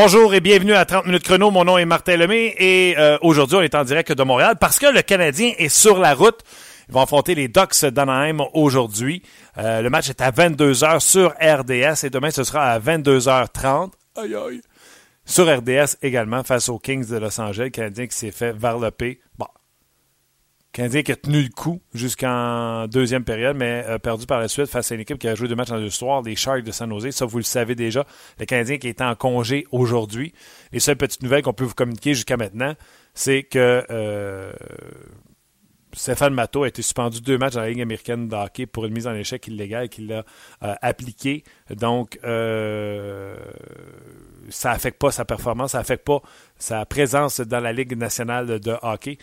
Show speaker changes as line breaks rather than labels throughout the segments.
Bonjour et bienvenue à 30 minutes chrono. Mon nom est Martin Lemay et euh, aujourd'hui on est en direct de Montréal parce que le Canadien est sur la route. Ils vont affronter les Ducks d'Anaheim aujourd'hui. Euh, le match est à 22h sur RDS et demain ce sera à 22h30. Aïe aïe. Sur RDS également face aux Kings de Los Angeles, le Canadien qui s'est fait varloper. Bon, Canadien qui a tenu le coup jusqu'en deuxième période, mais a perdu par la suite face à une équipe qui a joué deux matchs en deux soirs, les Sharks de San Jose. Ça, vous le savez déjà. Le Canadien qui est en congé aujourd'hui. Les seules petites nouvelles qu'on peut vous communiquer jusqu'à maintenant, c'est que euh, Stéphane Matteau a été suspendu deux matchs dans la Ligue américaine de hockey pour une mise en échec illégale qu'il a euh, appliquée. Donc, euh, ça affecte pas sa performance, ça affecte pas sa présence dans la Ligue nationale de hockey.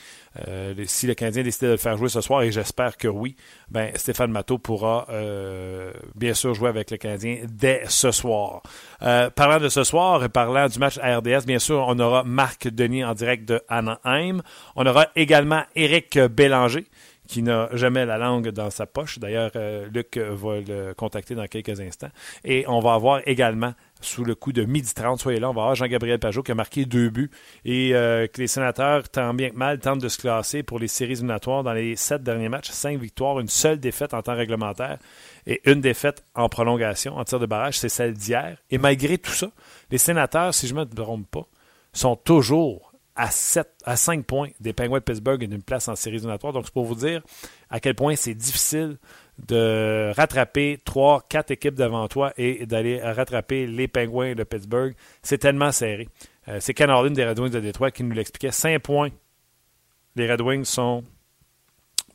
Euh, si le Canadien décide de le faire jouer ce soir, et j'espère que oui, ben Stéphane Matteau pourra euh, bien sûr jouer avec le Canadien dès ce soir. Euh, parlant de ce soir et parlant du match à RDS, bien sûr, on aura Marc Denis en direct de Anaheim. On aura également Éric Bélanger qui n'a jamais la langue dans sa poche. D'ailleurs, Luc va le contacter dans quelques instants. Et on va avoir également sous le coup de midi 30. Soyez là, on va avoir Jean-Gabriel Pajot qui a marqué deux buts et euh, que les sénateurs, tant bien que mal, tentent de se classer pour les séries éliminatoires dans les sept derniers matchs. Cinq victoires, une seule défaite en temps réglementaire et une défaite en prolongation, en tir de barrage. C'est celle d'hier. Et malgré tout ça, les sénateurs, si je ne me trompe pas, sont toujours à, 7, à 5 points des Penguins de Pittsburgh et d'une place en séries éliminatoires. Donc, c'est pour vous dire à quel point c'est difficile de rattraper trois, quatre équipes devant toi et d'aller rattraper les Penguins de Pittsburgh. C'est tellement serré. Euh, c'est Ken des Red Wings de Détroit qui nous l'expliquait. Cinq points. Les Red Wings sont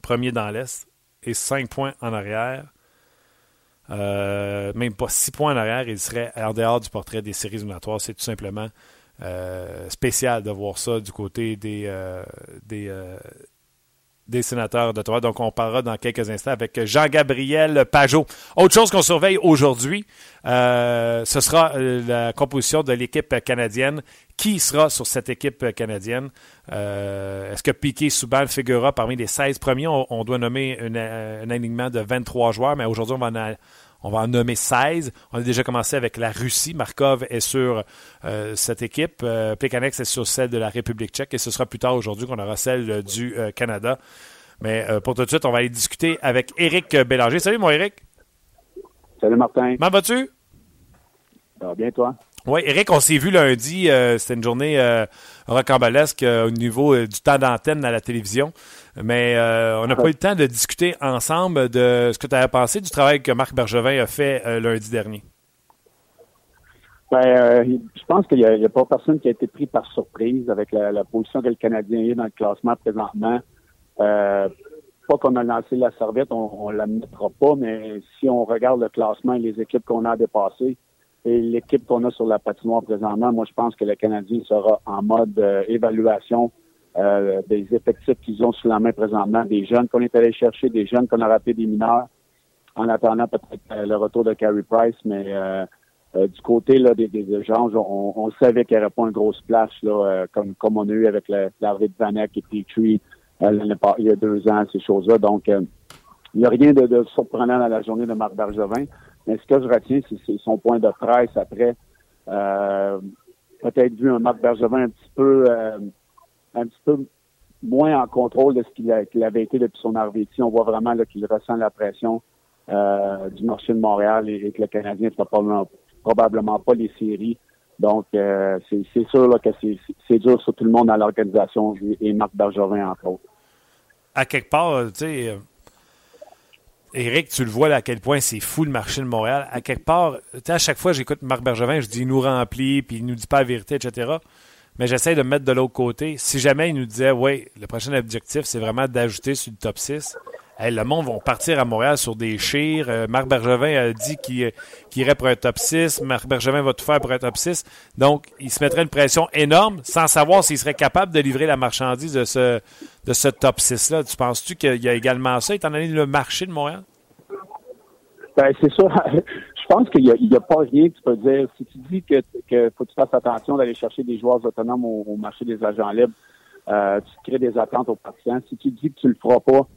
premiers dans l'Est et cinq points en arrière. Euh, même pas six points en arrière, ils seraient en dehors du portrait des séries éliminatoires. C'est tout simplement euh, spécial de voir ça du côté des, des, des sénateurs d'Ottawa. Donc, on parlera dans quelques instants avec Jean-Gabriel Pajot. Autre chose qu'on surveille aujourd'hui, euh, ce sera euh, la composition de l'équipe canadienne. Qui sera sur cette équipe canadienne? Euh, est-ce que Piquet Souban figurera parmi les 16 premiers? On, doit nommer un alignement de 23 joueurs, mais aujourd'hui, on va en, on va en nommer 16. On a déjà commencé avec la Russie. Markov est sur euh, cette équipe. Euh, est sur celle de la République tchèque. Et ce sera plus tard aujourd'hui qu'on aura celle du euh, Canada. Mais euh, pour tout de suite, on va aller discuter avec Éric Bélanger. Salut, mon Éric.
Salut, Martin.
Comment vas-tu?
Ça va bien, toi?
Oui, Eric, on s'est vu lundi. Euh, c'était une journée euh, rocambolesque euh, au niveau du temps d'antenne à la télévision. Mais on n'a pas eu le temps de discuter ensemble de ce que tu avais pensé du travail que Marc Bergevin a fait lundi dernier.
Ben, je pense qu'il n'y a, pas personne qui a été pris par surprise avec la, position que le Canadien est dans le classement présentement. pas qu'on a lancé la serviette, on ne la mettra pas, mais si on regarde le classement et les équipes qu'on a dépassées, et l'équipe qu'on a sur la patinoire présentement, moi, je pense que le Canadien sera en mode euh, évaluation euh, des effectifs qu'ils ont sous la main présentement, des jeunes qu'on est allé chercher, des jeunes qu'on a raté des mineurs, en attendant peut-être euh, le retour de Carey Price, mais du côté là, des, des échanges, on, savait qu'il n'y aurait pas un gros splash là, comme, comme on a eu avec l'arrivée de Vanek et Petrie il y a deux ans, ces choses-là. Donc, il n'y a rien de, de, surprenant dans la journée de Marc Bergevin. Mais ce que je retiens, c'est son point de presse après. Euh, peut-être vu un Marc Bergevin un petit peu euh, un petit peu moins en contrôle de ce qu'il avait été depuis son arrivée ici. On voit vraiment qu'il ressent la pression euh, du marché de Montréal et, que le Canadien ne fera probablement, pas les séries. Donc, c'est sûr que c'est dur sur tout le monde dans l'organisation et Marc Bergevin, entre autres.
À quelque part, tu sais, Éric, tu le vois là, à quel point c'est fou le marché de Montréal. À quelque part, à chaque fois j'écoute Marc Bergevin, je dis il nous remplit, puis il nous dit pas la vérité, etc. Mais j'essaie de me mettre de l'autre côté. Si jamais il nous disait, oui, le prochain objectif, c'est vraiment d'ajouter sur le top 6, le monde va partir à Montréal sur des chires. Euh, Marc Bergevin a dit qu'il irait pour un top 6. Marc Bergevin va tout faire pour un top 6. Donc, il se mettrait une pression énorme sans savoir s'il serait capable de livrer la marchandise de ce, de ce top 6-là. Tu penses-tu qu'il y a également ça, étant donné le marché de Montréal?
Ben, c'est ça. Je pense qu'il n'y a, pas rien que tu peux dire. Si tu dis que, que faut que tu fasses attention d'aller chercher des joueurs autonomes au, marché des agents libres, euh, tu crées des attentes aux partisans. Si tu dis que tu le feras pas,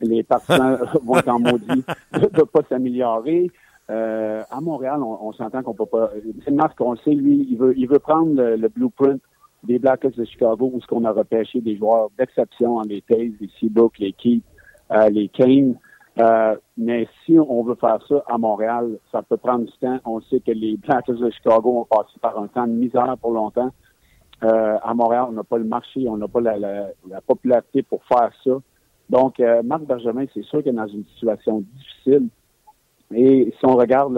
les partisans vont être en maudit de ne pas s'améliorer. euh, à Montréal, on, s'entend qu'on peut pas. Marc, on sait, lui, il veut, il veut prendre le, blueprint des Blackhawks de Chicago où ce qu'on a repêché des joueurs d'exception, les Taze, les Seabrook, les Keith, euh, les Kane. Euh, mais si on veut faire ça à Montréal, ça peut prendre du temps. On sait que les Blackhawks de Chicago ont passé par un temps de misère pour longtemps. Euh, à Montréal, on n'a pas le marché, on n'a pas la, la, popularité pour faire ça. Donc, euh, Marc Benjamin, c'est sûr qu'il est dans une situation difficile. Et si on regarde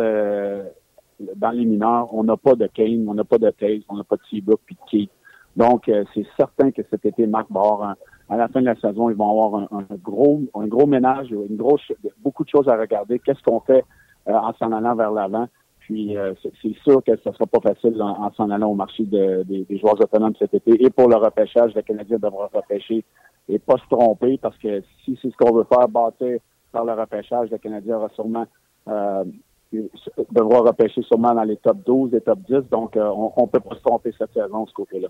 dans les mineurs, on n'a pas de Kane, on n'a pas de Taze, on n'a pas de Seabrook puis de Keith. Donc, euh, c'est certain que cet été, Marc Barr, à la fin de la saison, ils vont avoir un, gros, un gros ménage, une grosse, beaucoup de choses à regarder. Qu'est-ce qu'on fait euh, en s'en allant vers l'avant? Puis euh, c'est sûr que ce ne sera pas facile en, s'en allant au marché des, joueurs autonomes cet été. Et pour le repêchage, le Canadien devra repêcher et pas se tromper parce que si c'est ce qu'on veut faire, bâtir par le repêchage, le Canadien aura sûrement euh, devra repêcher sûrement dans les top 12 et top 10. Donc, on ne peut pas se tromper cette saison de ce côté-là.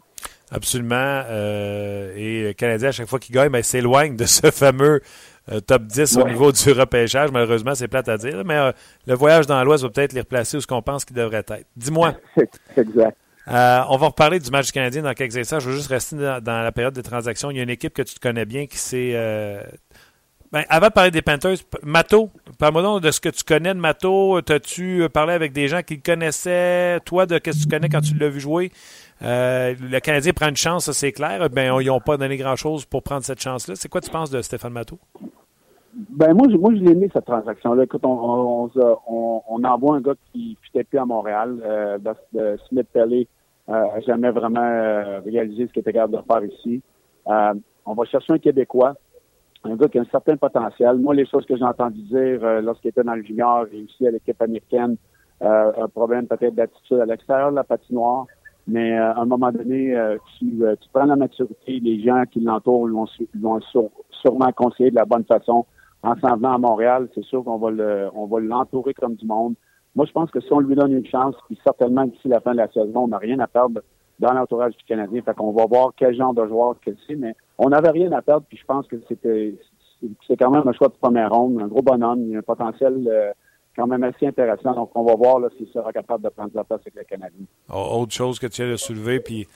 Absolument. Euh, et le Canadien, à chaque fois qu'il gagne, ben, s'éloigne de ce fameux euh, top 10 au niveau du repêchage. Malheureusement, c'est plate à dire. Mais euh, le voyage dans l'Ouest va peut-être les replacer où ce qu'on pense qu'il devrait être. Dis-moi.
exact.
on va reparler du match du Canadien dans quelques instants. Je veux juste rester dans, la période des transactions. Il y a une équipe que tu connais bien qui s'est ben, avant de parler des Panthers, Mato, parle-moi de ce que tu connais de Mato. T'as-tu parlé avec des gens qui le connaissaient? Toi, de ce que tu connais quand tu l'as vu jouer? Euh, le Canadien prend une chance, c'est clair. Ben, ils n'ont pas donné grand-chose pour prendre cette chance-là. C'est quoi tu penses de Stéphane Matteau?
Ben moi, moi je l'ai aimé cette transaction-là. Écoute, on, envoie un gars qui fitait plus à Montréal. Euh, Smith Pelly euh, n'a jamais vraiment euh, réalisé ce qu'il était capable de faire ici. Euh, on va chercher un Québécois, un gars qui a un certain potentiel. Moi, les choses que j'ai entendu dire lorsqu'il était dans le junior et aussi à l'équipe américaine, un problème peut-être d'attitude à l'extérieur de la patinoire. Mais euh, à un moment donné, euh, tu, euh, tu, prends la maturité, les gens qui l'entourent vont, vont sûrement conseiller de la bonne façon. En s'en venant à Montréal, c'est sûr qu'on va le, va l'entourer comme du monde. Moi, je pense que si on lui donne une chance, puis certainement d'ici la fin de la saison, on n'a rien à perdre dans l'entourage du Canadien. Fait qu'on va voir quel genre de joueur que c'est, mais on n'avait rien à perdre, puis je pense que c'était c'est quand même un choix de première ronde, un gros bonhomme, il a un potentiel quand même assez intéressant. Donc, on va voir s'il sera capable de prendre la place avec le Canadien.
Oh, autre chose que tu as soulevé, puis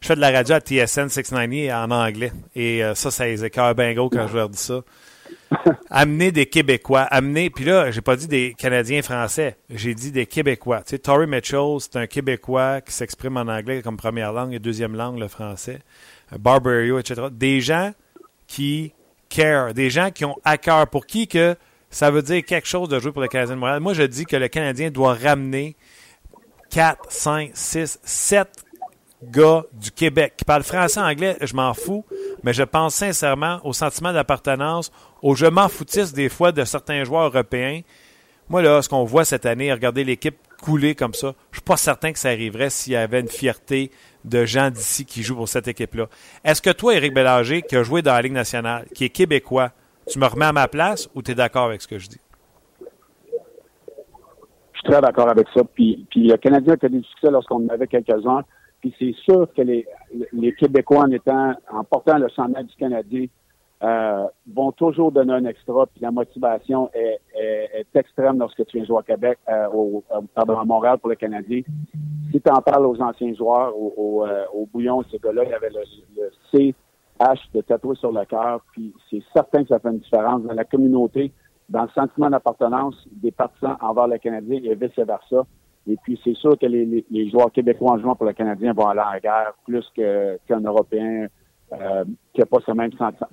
je fais de la radio à TSN 690 en anglais. Et euh, ça, ça les écœure bien gros quand je leur dis ça. Amener des Québécois, amener, puis là, j'ai pas dit des Canadiens français, j'ai dit des Québécois. Tu Tory Mitchell, c'est un Québécois qui s'exprime en anglais comme première langue et deuxième langue, le français. Barbario, etc. Des gens qui care, des gens qui ont à cœur, pour qui que ça veut dire quelque chose de jouer pour le Canadien Montréal. Moi, je dis que le Canadien doit ramener 4, 5, 6, 7 gars du Québec qui parlent français, anglais, je m'en fous, mais je pense sincèrement au sentiment d'appartenance, au je m'en foutisse des fois de certains joueurs européens. Moi, là, ce qu'on voit cette année, regarder l'équipe couler comme ça, je suis pas certain que ça arriverait s'il y avait une fierté de gens d'ici qui jouent pour cette équipe-là. Est-ce que toi, Éric Bélanger, qui a joué dans la Ligue nationale, qui est québécois, tu me remets à ma place ou tu es d'accord avec ce que je dis?
Je suis très d'accord avec ça. Puis, le Canadien a du succès lorsqu'on avait quelques-uns. Puis c'est sûr que les, les Québécois, en étant, en portant le chandail du Canadien, euh, vont toujours donner un extra. Puis la motivation est, est, extrême lorsque tu viens jouer à Québec, euh, au, pardon, à Montréal pour le Canadien. Si tu en parles aux anciens joueurs, au, au, euh, au bouillon, ce gars-là, il y avait le, le C H de tatouer sur le cœur, puis c'est certain que ça fait une différence dans la communauté, dans le sentiment d'appartenance des partisans envers le Canadien et vice-versa. Et puis, c'est sûr que les, les, joueurs québécois en jouant pour le Canadien vont aller en guerre plus qu'un Européen euh, qui n'a pas ce même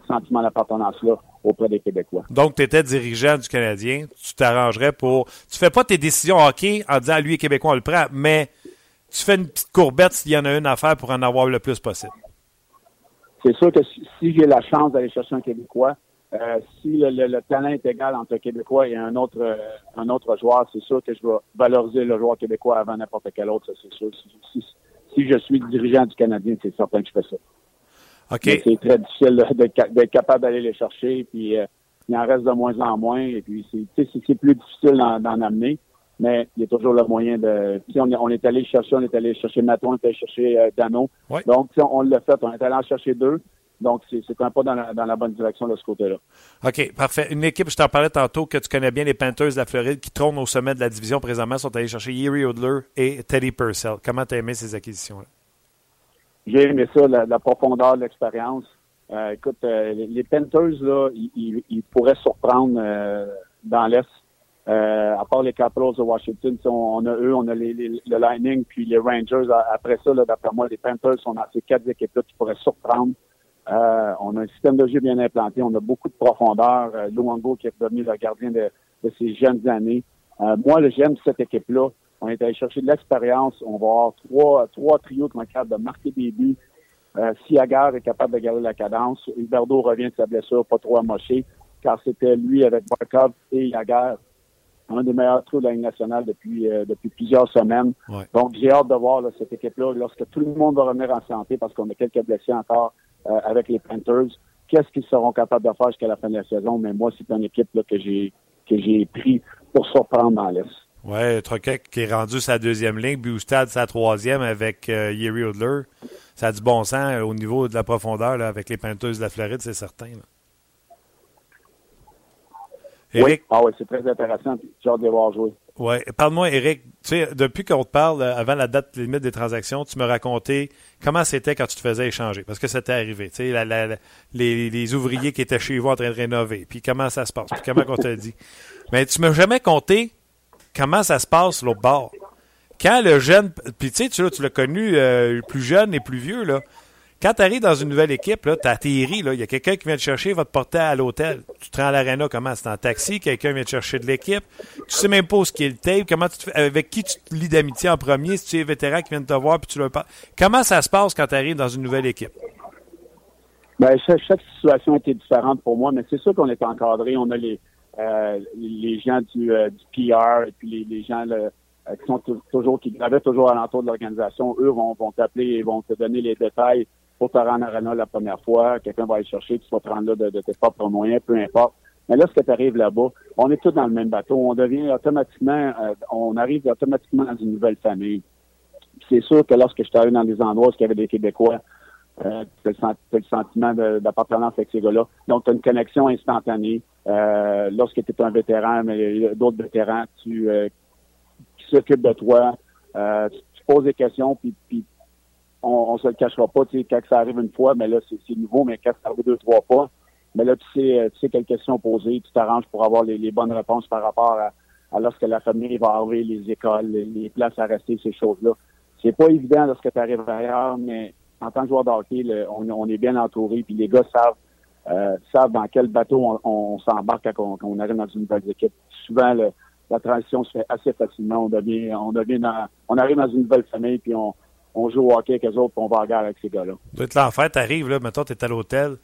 sentiment d'appartenance-là auprès des Québécois.
Donc, tu étais dirigeant du Canadien, tu t'arrangerais pour... Tu fais pas tes décisions hockey en disant, lui, Québécois, on le prend, mais tu fais une petite courbette s'il y en a une à faire pour en avoir le plus possible.
C'est sûr que si, j'ai la chance d'aller chercher un Québécois, euh, si le, talent est égal entre un Québécois et un autre euh, un autre joueur, c'est sûr que je vais valoriser le joueur québécois avant n'importe quel autre, c'est sûr. Si, je suis dirigeant du Canadien, c'est certain que je fais ça.
OK.
C'est très difficile d'être capable d'aller les chercher, puis euh, il en reste de moins en moins, et puis c'est plus difficile d'en amener mais il y a toujours le moyen de. Si on, on, est allé chercher, on est allé chercher Maton, on est allé chercher Dano. Donc, si on l'a fait, on est allé en chercher deux. Donc, c'est un pas dans la, dans la, bonne direction de ce côté-là.
OK, parfait. Une équipe, je t'en parlais tantôt, que tu connais bien, les Panthers de la Floride, qui trônent au sommet de la division présentement, sont allés chercher Yeri Odler et Teddy Purcell. Comment tu as aimé ces acquisitions-là?
J'ai aimé ça, la, profondeur de l'expérience. Euh, écoute, euh, les Panthers, là, ils, ils, pourraient surprendre euh, dans l'Est. à part les Capitals de Washington, on, a eux, on a les, le Lightning, puis les Rangers. Après ça, d'après moi, les Panthers sont dans ces quatre équipes-là qui pourraient surprendre. Euh, on a un système de jeu bien implanté. On a beaucoup de profondeur. Euh, Luango qui est devenu le gardien de, de ces jeunes années. Euh, moi, j'aime cette équipe-là. On est allé chercher de l'expérience. On va avoir trois, trois trios qui être capables de marquer des buts. Euh, Siagar est capable de garder la cadence. Huberdo revient de sa blessure, pas trop amoché, car c'était lui avec Barkov et Yagar, un des meilleurs trous de la Ligue nationale depuis, euh, depuis plusieurs semaines. Donc, j'ai hâte de voir cette équipe-là lorsque tout le monde va revenir en santé parce qu'on a quelques blessés encore euh, avec les Panthers. Qu'est-ce qu'ils seront capables de faire jusqu'à la fin de la saison? Mais moi, c'est une équipe là, que j'ai que j'ai pris pour surprendre dans l'Est.
Oui, Troquet qui est rendu sa deuxième ligne, Bustad sa troisième avec euh, Yeri Odler. Ça a du bon sens euh, au niveau de la profondeur là, avec les Panthers de la Floride, c'est certain.
Oui, ah oui c'est très intéressant. J'ai hâte de les voir jouer.
Oui. Parle-moi, Eric, tu sais, depuis qu'on te parle, euh, avant la date limite des transactions, tu me racontais comment c'était quand tu te faisais échanger. Parce que c'était arrivé. Tu sais, les, ouvriers qui étaient chez vous en train de rénover. Puis comment ça se passe. Puis comment on t'a dit. Mais tu m'as jamais compté comment ça se passe l'autre bord. Quand le jeune. Puis tu sais, tu, l'as connu euh, plus jeune et plus vieux, là. Quand tu arrives dans une nouvelle équipe, tu atterris, il y a quelqu'un qui vient te chercher, va te porter à l'hôtel. Tu te rends à l'aréna, comment? C'est en taxi, quelqu'un vient te chercher de l'équipe. Tu sais même pas ce qu'est le tape, comment tu avec qui tu te lis d'amitié en premier, si tu es vétéran qui vient te voir puis tu leur parles. Comment ça se passe quand tu arrives dans une nouvelle équipe?
Ben, chaque, situation était différente pour moi, mais c'est sûr qu'on est encadré. On a les, euh, les gens du, euh, PR et puis les, gens euh, qui sont toujours qui toujours alentour de l'organisation. Eux vont, vont t'appeler et vont te donner les détails pour te rendre en arena la première fois, quelqu'un va aller chercher, tu vas te là de, tes propres moyens, peu importe. Mais là, ce que tu arrives là-bas, on est tous dans le même bateau. On devient automatiquement, euh, on arrive automatiquement dans une nouvelle famille. C'est sûr que lorsque je suis arrivé dans des endroits où il y avait des Québécois, euh, tu as, le sentiment d'appartenance avec ces gars-là. Donc, tu as une connexion instantanée. Euh, lorsque tu es un vétéran, mais d'autres vétérans tu, euh, s'occupent de toi, tu, poses des questions, puis, puis on, on se le cachera pas, tu sais, quand ça arrive une fois, mais là, c'est nouveau, mais quand ça arrive deux, trois fois, mais là, tu sais, euh, tu sais quelles questions poser, tu t'arranges pour avoir les, bonnes réponses par rapport à, lorsque la famille va arriver, les écoles, les, places à rester, ces choses-là. C'est pas évident lorsque tu arrives ailleurs, mais en tant que joueur de hockey, on, est bien entouré, puis les gars savent euh, savent dans quel bateau on, s'embarque quand on, arrive dans une nouvelle équipe. Souvent, la transition se fait assez facilement. On devient, on devient on arrive dans une nouvelle famille, puis on, on joue au hockey avec eux autres, puis on va en guerre avec ces gars-là.
Tu l'enfer, t'arrives, là, mettons, t'es à l'hôtel,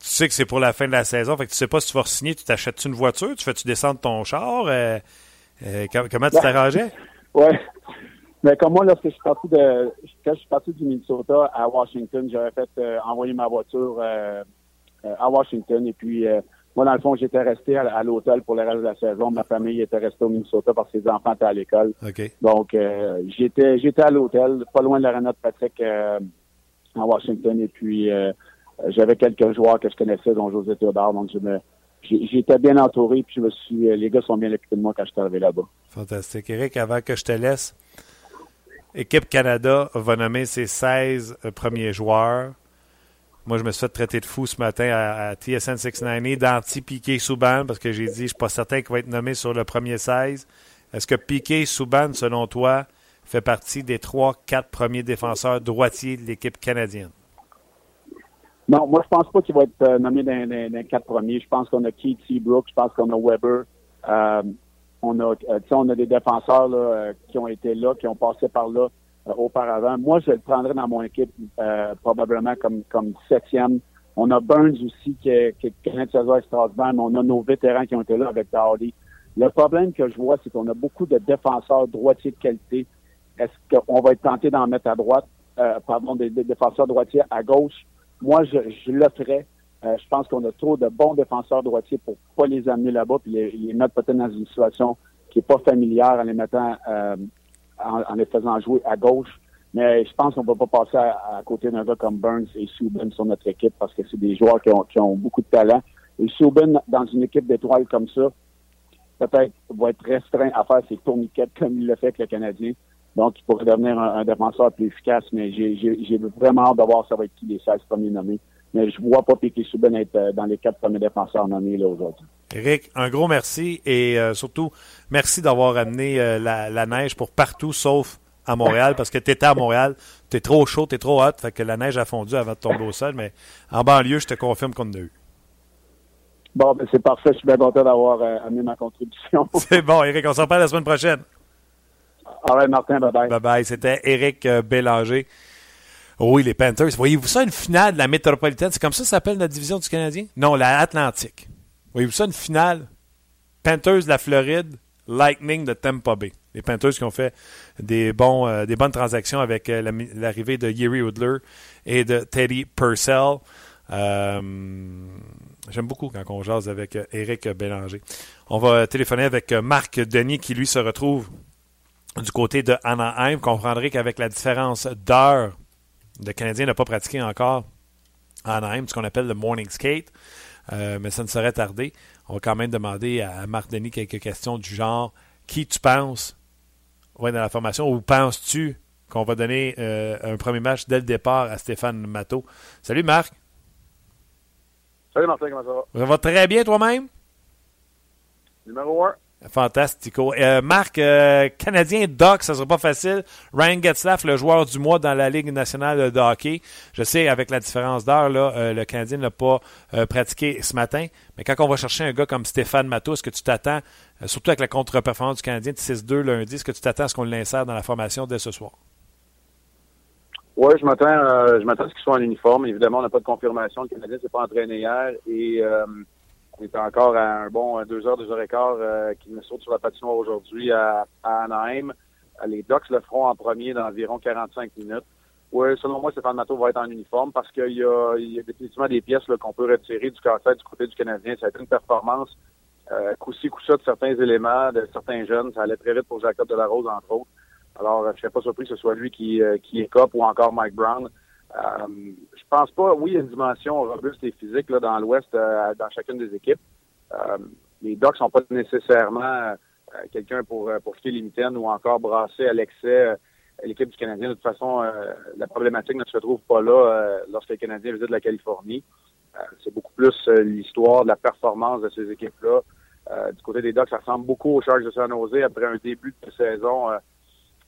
tu sais que c'est pour la fin de la saison, fait que tu sais pas si tu vas signer, tu t'achètes une voiture, tu fais-tu descendre ton char, euh, euh, comment tu t'arrangeais?
oui. Mais comme moi, lorsque je suis parti de, quand je suis parti du Minnesota à Washington, j'avais fait euh, envoyer ma voiture à Washington et puis moi, dans le fond, j'étais resté à, l'hôtel pour le reste de la saison. Ma famille était restée au Minnesota parce que ses enfants étaient à l'école. Donc, euh, j'étais j'étais à l'hôtel, pas loin de l'arena de Patrick euh, en Washington. Et puis, euh, j'avais quelques joueurs que je connaissais, dont José Théodore. Donc, je me j'étais bien entouré. Puis, je me suis, les gars sont bien occupés de moi quand je suis arrivé là-bas.
Fantastique. Eric, avant que je te laisse, Équipe Canada va nommer ses 16 premiers joueurs. Moi, je me suis fait traiter de fou ce matin à, TSN 690 d'anti-Piqué Souban parce que j'ai dit je ne suis pas certain qu'il va être nommé sur le premier 16. Est-ce que Piqué Souban, selon toi, fait partie des trois, quatre premiers défenseurs droitiers de l'équipe canadienne?
Non, moi, je pense pas qu'il va être euh, nommé dans, les quatre premiers. Je pense qu'on a Keith Seabrook, je pense qu'on a Weber. Euh, on, a, euh, on a des défenseurs qui ont été là, qui ont passé par là euh, auparavant. Moi, je le prendrais dans mon équipe euh, probablement comme, comme septième. On a Burns aussi qui est, qui est Strasbourg, mais on a nos vétérans qui ont été là avec Dowdy. Le problème que je vois, c'est qu'on a beaucoup de défenseurs droitiers de qualité. Est-ce qu'on va être tenté d'en mettre à droite, euh, pardon, des, défenseurs droitiers à gauche? Moi, je, je le ferais. je pense qu'on a trop de bons défenseurs droitiers pour pas les amener là-bas puis les, les mettre peut-être dans une situation qui est pas familière en les mettant en, les faisant jouer à gauche. Mais je pense qu'on ne peut pas passer à, côté d'un gars comme Burns et Subban sur notre équipe parce que c'est des joueurs qui ont, beaucoup de talent. Et Subban, dans une équipe d'étoiles comme ça, peut-être va être restreint à faire ses tourniquettes comme il l'a fait avec le Canadien. Donc, il pourrait devenir un, défenseur plus efficace, mais j'ai vraiment hâte de voir ça va être qui les 16 premiers nommés. Mais je vois pas Piquet Souben être euh, dans les quatre premiers défenseurs nommés là aujourd'hui.
Eric, un gros merci et euh, surtout, merci d'avoir amené euh, la, neige pour partout sauf à Montréal parce que tu étais à Montréal, tu es trop chaud, tu es trop hot, fait que la neige a fondu avant de tomber au sol, mais en banlieue, je te confirme qu'on en a eu.
Bon, ben c'est parfait. Je suis bien content d'avoir amené ma contribution.
c'est bon, Eric. On s'en parle la semaine prochaine.
All right, Martin. Bye-bye.
Bye-bye. C'était Eric Bélanger. Oui, les Panthers. Voyez-vous ça, une finale de la métropolitaine? C'est comme ça que ça s'appelle la division du Canadien? Non, la Atlantique. Voyez-vous ça, une finale? Panthers de la Floride, Lightning de Tampa Bay. Les Panthers qui ont fait des, euh, bonnes transactions avec euh, l'arrivée de Yeri Woodler et de Teddy Purcell. Euh, j'aime beaucoup quand on jase avec Eric Bélanger. On va téléphoner avec Marc Denis qui, lui, se retrouve du côté de Anaheim. Vous comprendrez qu'avec la différence d'heure le Canadien n'a pas pratiqué encore à Anaheim, ce qu'on appelle le morning skate, euh, mais ça ne serait tardé. On va quand même demander à Marc Denis quelques questions du genre qui tu penses va être dans la formation ou penses-tu qu'on va donner euh, un premier match dès le départ à Stéphane Matteau? Salut Marc.
Salut Martin, comment ça va?
Ça va très bien toi-même?
Numéro un.
Fantastico. Euh, Marc, euh, Canadien Doc, ça sera pas facile. Ryan Getzlaff, le joueur du mois dans la Ligue nationale de hockey. Je sais, avec la différence d'heure, là, euh, le Canadien n'a pas pratiqué ce matin. Mais quand on va chercher un gars comme Stéphane est-ce que tu t'attends, surtout avec la contre-performance du Canadien de 6-2 lundi, est-ce que tu t'attends à ce qu'on l'insère dans la formation dès ce soir?
Oui, je m'attends, je m'attends à ce qu'il soit en uniforme. Évidemment, on n'a pas de confirmation. Le Canadien s'est pas entraîné hier et on est encore à un bon deux heures, deux heures et quart euh, qui me saute sur la patinoire aujourd'hui à, Anaheim. Euh, les Ducks le feront en premier dans environ 45 minutes. Oui, selon moi, Stéphane Matteau va être en uniforme parce qu'il y a, définitivement des pièces qu'on peut retirer du casse du côté du Canadien. Ça a été une performance euh, coup-ci, coup-ça de certains éléments, de certains jeunes. Ça allait très vite pour Jacob Delarose, entre autres. Alors, je ne serais pas surpris que ce soit lui qui, euh, qui écope ou encore Mike Brown. Euh, je pense pas, oui, il y a une dimension robuste et physique là, dans l'Ouest, euh, dans chacune des équipes. Euh, les Ducks sont pas nécessairement quelqu'un pour, pour les mitaines ou encore brasser à l'excès l'équipe du Canadien. De toute façon, la problématique ne se trouve pas là lorsque les Canadiens visitent la Californie. c'est beaucoup plus l'histoire de la performance de ces équipes-là. du côté des Ducks, ça ressemble beaucoup aux Sharks de San Jose après un début de saison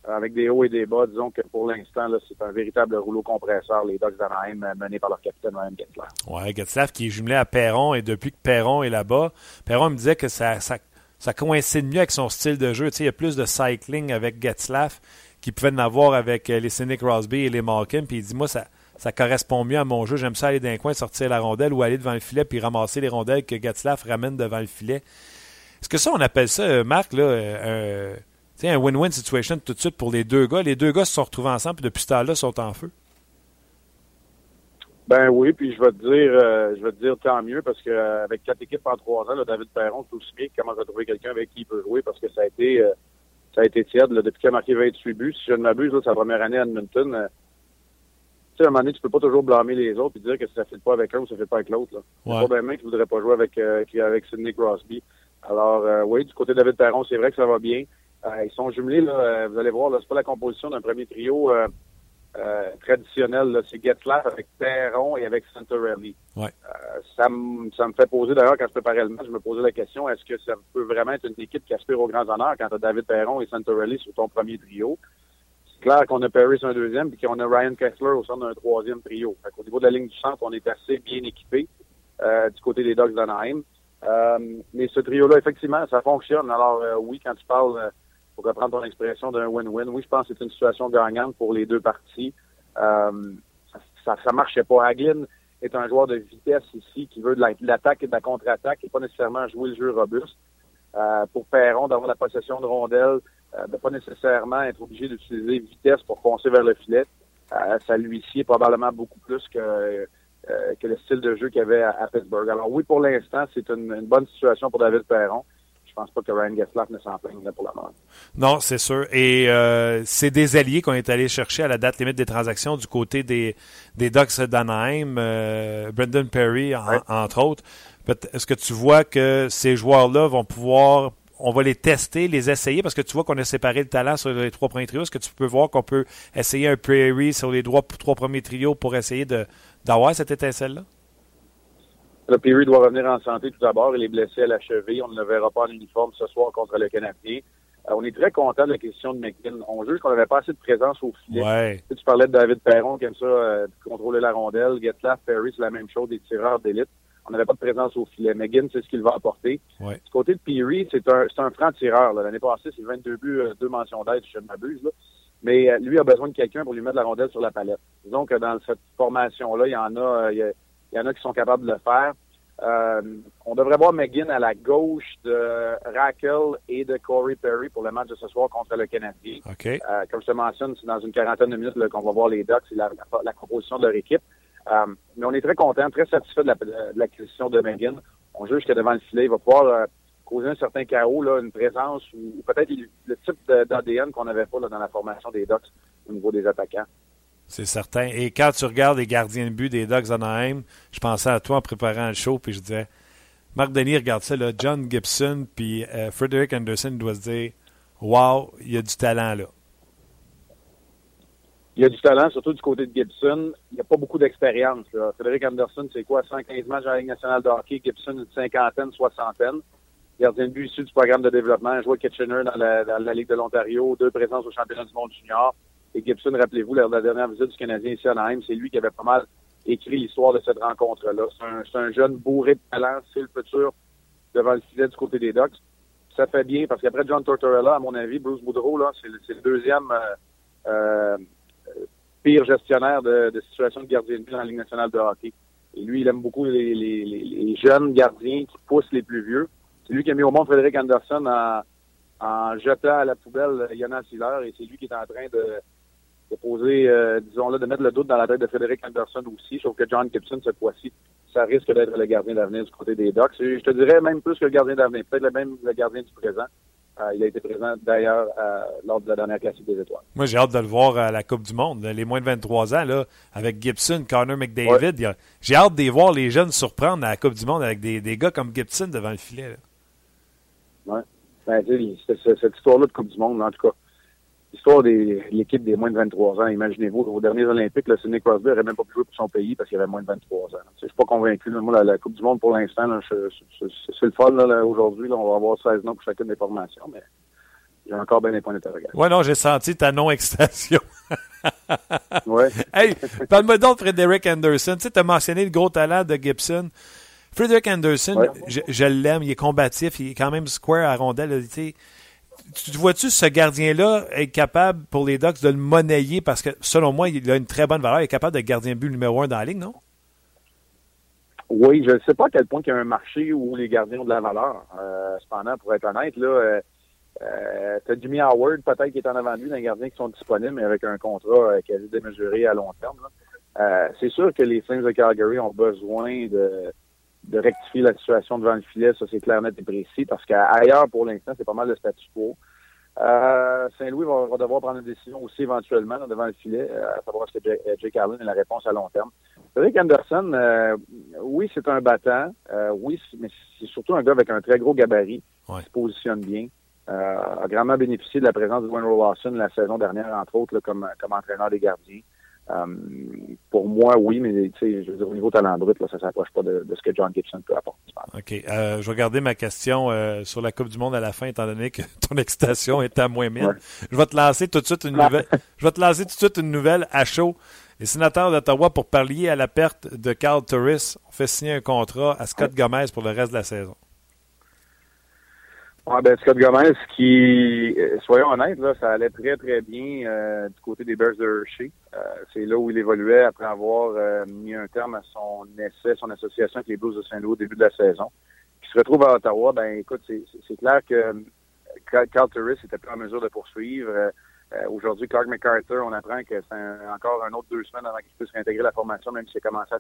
avec des hauts et des bas. Disons que pour l'instant, c'est un véritable rouleau compresseur, les Ducks d'Anaheim, euh, menés par leur capitaine Ryan Getzlaff.
Oui, Getzlaff qui est jumelé à Perron, et depuis que Perron est là-bas, Perron me disait que ça, ça, coïncide mieux avec son style de jeu. Il y a plus de cycling avec Getzlaff qu'il pouvait en avoir avec euh, les Cynic Crosby et les Malkin. Puis il dit, moi, ça, ça correspond mieux à mon jeu. J'aime ça aller d'un coin, sortir la rondelle ou aller devant le filet puis ramasser les rondelles que Getzlaff ramène devant le filet. Est-ce que ça, on appelle ça, euh, Marc, là, c'est un win-win situation tout de suite pour les deux gars. Les deux gars se sont retrouvés ensemble, et depuis ce temps-là, sont en feu.
Ben oui, puis je vais te dire, euh, je vais te dire tant mieux parce que euh, avec quatre équipes en trois ans, David Perron, tout aussi bien commence à trouver quelqu'un avec qui il peut jouer parce que ça a été, euh, ça a été tiède depuis qu'il a marqué 28 buts. Si je ne m'abuse, sa première année à Edmonton. tu sais, à un moment donné, tu peux pas toujours blâmer les autres et dire que ça ne fait pas avec un ou ça ne fait pas avec l'autre. Ouais. C'est pas bien qui voudrait pas jouer avec, avec Sidney Crosby. Alors oui, du côté de David Perron, c'est vrai que ça va bien. Euh, ils sont jumelés, là, euh, vous allez voir, c'est pas la composition d'un premier trio euh, traditionnel. C'est Getzlaff avec Perron et avec Santorelli.
Ouais.
ça, me, ça me fait poser, d'ailleurs, quand je préparais le match, je me posais la question, est-ce que ça peut vraiment être une équipe qui aspire aux grands honneurs quand tu as David Perron et Santorelli sur ton premier trio? C'est clair qu'on a Perry sur un deuxième puis qu'on a Ryan Kessler au sein d'un troisième trio. Fait au niveau de la ligne du centre, on est assez bien équipé du côté des Dogs d'Anaheim. mais ce trio-là, effectivement, ça fonctionne. Alors oui, quand tu parles pour reprendre ton expression d'un win-win, oui, je pense que c'est une situation gagnante pour les deux parties. Euh, ça, ça marchait pas. Haglin est un joueur de vitesse ici qui veut de l'attaque et de la contre-attaque et pas nécessairement jouer le jeu robuste. Euh, pour Perron, d'avoir la possession de rondelles, euh, de pas nécessairement être obligé d'utiliser vitesse pour foncer vers le filet. Euh, ça lui sied probablement beaucoup plus que, euh, que le style de jeu qu'il avait à, Pittsburgh. Alors oui, pour l'instant, c'est une, une, bonne situation pour David Perron je pense pas que Ryan Getzlaff ne s'en plaigne pour la mort.
Non, c'est sûr. Et euh, c'est des alliés qu'on est allé chercher à la date limite des transactions du côté des, des Ducks d'Anaheim, euh, Brendan Perry, entre autres. Est-ce que tu vois que ces joueurs-là vont pouvoir on va les tester, les essayer, parce que tu vois qu'on a séparé le talent sur les trois premiers trios. Est-ce que tu peux voir qu'on peut essayer un Prairie sur les trois, trois premiers trios pour essayer d'avoir cette étincelle-là?
Le Perry doit revenir en santé tout d'abord. Il est blessé à la cheville. On ne le verra pas en uniforme ce soir contre le Canadien. Euh, on est très content de la question de McKinn. On juge qu'on n'avait pas assez de présence au filet. Tu, parlais de David Perron qui aime ça euh, contrôler la rondelle. Getlaf, Perry, c'est la même chose, des tireurs d'élite. On n'avait pas de présence au filet. McGinn, c'est ce qu'il va apporter.
Du
côté de Peary, c'est un, un franc tireur. L'année passée, c'est 22 buts, euh, deux mentions d'aide, je ne m'abuse. Mais lui a besoin de quelqu'un pour lui mettre la rondelle sur la palette. Disons que dans cette formation-là, il y en a, il y en a qui sont capables de le faire. Euh, on devrait voir McGinn à la gauche de Raquel et de Corey Perry pour le match de ce soir contre le Canadien.
Okay.
Euh, comme je te mentionne, c'est dans une quarantaine de minutes qu'on va voir les Ducks et la, composition de leur équipe. Euh, mais on est très content, très satisfait de l'acquisition de, McGinn. On juge que devant le filet, il va pouvoir causer un certain chaos, là, une présence ou, peut-être le type d'ADN qu'on n'avait pas dans la formation des Ducks au niveau des attaquants.
C'est certain. Et quand tu regardes les gardiens de but des Ducks Anaheim, je pensais à toi en préparant le show, puis je disais, Marc Denis, regarde ça, là, John Gibson, puis euh, Frederick Anderson doit se dire, wow, il y a du talent là.
Il y a du talent, surtout du côté de Gibson. Il n'y a pas beaucoup d'expérience. Frederick Anderson, c'est quoi, 115 matchs la Ligue nationale de hockey? Gibson, une cinquantaine, soixantaine. Gardien de but issu du programme de développement. Joué Kitchener dans la, dans la Ligue de l'Ontario. Deux présences au championnat du monde junior. Et Gibson, rappelez-vous, lors de la dernière visite du Canadien ici à Anaheim, c'est lui qui avait pas mal écrit l'histoire de cette rencontre-là. C'est un, jeune bourré de talent, c'est le futur devant le filet du côté des Ducks. Ça fait bien parce qu'après John Tortorella, à mon avis, Bruce Boudreau, là, c'est le, deuxième euh, euh, pire gestionnaire de, de, situation de gardien de but dans la Ligue nationale de hockey. Et lui, il aime beaucoup les, jeunes gardiens qui poussent les plus vieux. C'est lui qui a mis au monde Frédéric Anderson en, en jetant à la poubelle Yana Siller et c'est lui qui est en train de de poser, euh, disons-le, de mettre le doute dans la tête de Frédéric Anderson aussi, sauf que John Gibson, cette fois-ci, ça risque d'être le gardien d'avenir du côté des Ducks. je te dirais même plus que le gardien d'avenir, peut-être même le gardien du présent. Euh, il a été présent d'ailleurs euh, lors de la dernière classique des étoiles.
Moi, j'ai hâte de le voir à la Coupe du Monde, les moins de 23 ans, là, avec Gibson, Connor McDavid. J'ai hâte de voir les jeunes surprendre à la Coupe du Monde avec des, des gars comme Gibson devant le filet.
Oui. Ben, cette histoire-là de Coupe du Monde, en tout cas, l'histoire de l'équipe des moins de 23 ans. Imaginez-vous, aux derniers Olympiques, le Sidney Crosby n'aurait même pas pu jouer pour son pays parce qu'il avait moins de 23 ans. Je suis pas convaincu. Moi, la, Coupe du Monde, pour l'instant, c'est le fun. Aujourd'hui, on va avoir 16 noms pour chacune des formations, mais j'ai encore bien des points d'interrogation.
Oui, non, j'ai senti ta non-excitation.
ouais.
hey, parle-moi donc de Frédéric Anderson. Tu sais, as mentionné le gros talent de Gibson. Frédéric Anderson, je, l'aime, il est combatif, il est quand même square à rondelle. Tu tu vois-tu ce gardien-là être capable pour les Ducks de le monnayer? Parce que selon moi, il a une très bonne valeur, il est capable de gardien but numéro un dans la ligue, non?
Oui, je ne sais pas à quel point il y a un marché où les gardiens ont de la valeur. Euh, cependant, pour être honnête, là, euh, euh tu as Jimmy Howard peut-être qui est en avant de lui dans les gardiens qui sont disponibles, mais avec un contrat quasi démesuré à long terme. C'est sûr que les Flames de Calgary ont besoin de de rectifier la situation devant le filet, ça c'est clair, net et précis, parce qu'ailleurs, pour l'instant, c'est pas mal le statu quo. Euh, Saint-Louis va, devoir prendre une décision aussi éventuellement devant le filet, euh, à savoir ce que Jake, Allen est la réponse à long terme. Frédéric Anderson, euh, oui, c'est un battant, oui, mais c'est surtout un gars avec un très gros gabarit, qui se positionne bien, a grandement bénéficié de la présence de Wayne Lawson la saison dernière, entre autres, comme, comme entraîneur des gardiens. Euh, pour moi, oui, mais je veux dire, au niveau talent brut, là, ça ne s'approche pas de, ce que John Gibson peut apporter.
OK. Euh, je vais garder ma question euh, sur la Coupe du Monde à la fin, étant donné que ton excitation est à moins mille. Je vais te lancer tout de suite une nouvelle. je vais te lancer tout de suite une nouvelle à chaud. Les sénateurs d'Ottawa, pour pallier à la perte de Carl Turris, ont fait signer un contrat à Scott Gomez pour le reste de la saison.
Ben Scott Gomez, qui, euh, soyons honnêtes, là, ça allait très très bien euh, du côté des Bears de Hershey. Euh, c'est là où il évoluait après avoir mis un terme à son essai, son association avec les Blues de Saint-Louis au début de la saison. Qui se retrouve à Ottawa, ben écoute, c'est clair que Carl Turris n'était pas en mesure de poursuivre. Aujourd'hui, Clark McArthur, on apprend que c'est encore un autre deux semaines avant qu'il puisse réintégrer la formation, même s'il a commencé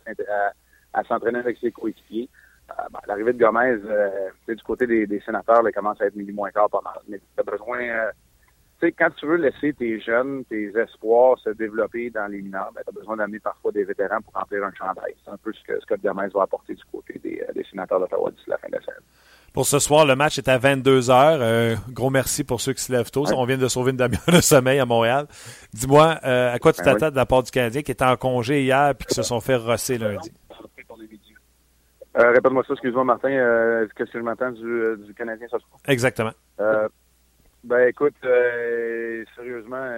à s'entraîner avec ses coéquipiers. Ben, l'arrivée de Gomez, du côté des, sénateurs, elle commence à être mis moins tard pas mal. Mais tu as besoin tu sais, quand tu veux laisser tes jeunes, tes espoirs se développer dans les mineurs, ben, tu as besoin d'amener parfois des vétérans pour remplir un chandail. C'est un peu ce que Scott Gomez va apporter du côté des, des sénateurs d'Ottawa d'ici la fin de la saison.
Pour ce soir, le match est à 22 heures. Euh, gros merci pour ceux qui se lèvent tôt. On vient de sauver une demi-heure de sommeil à Montréal. Dis-moi, euh, à quoi tu ben t'attends de la part du Canadien qui était en congé hier et qui se sont fait rosser lundi?
Euh, Répète-moi ça, excuse-moi, Martin. Euh, Qu'est-ce que je m'attends du, euh, du, Canadien ce soir?
Exactement.
Euh, ben écoute, sérieusement,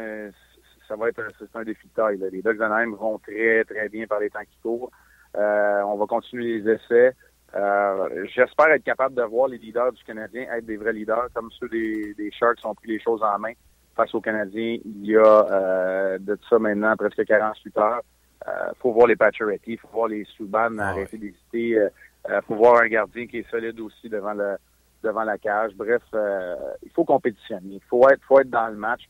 ça va être un, défi de taille. Les Ducks d'Anaheim vont très, très bien par les temps qui courent. on va continuer les essais. Euh, j'espère être capable de voir les leaders du Canadien être des vrais leaders, comme ceux des, des Sharks ont pris les choses en main face aux Canadiens il y a euh, de ça maintenant presque 48 heures. Il euh, faut voir les Pacioretty, faut voir les Subban ah arrêter d'hésiter. Il faut voir un gardien qui est solide aussi devant le devant la cage. Bref, il faut compétitionner. Il faut être, faut être dans le match.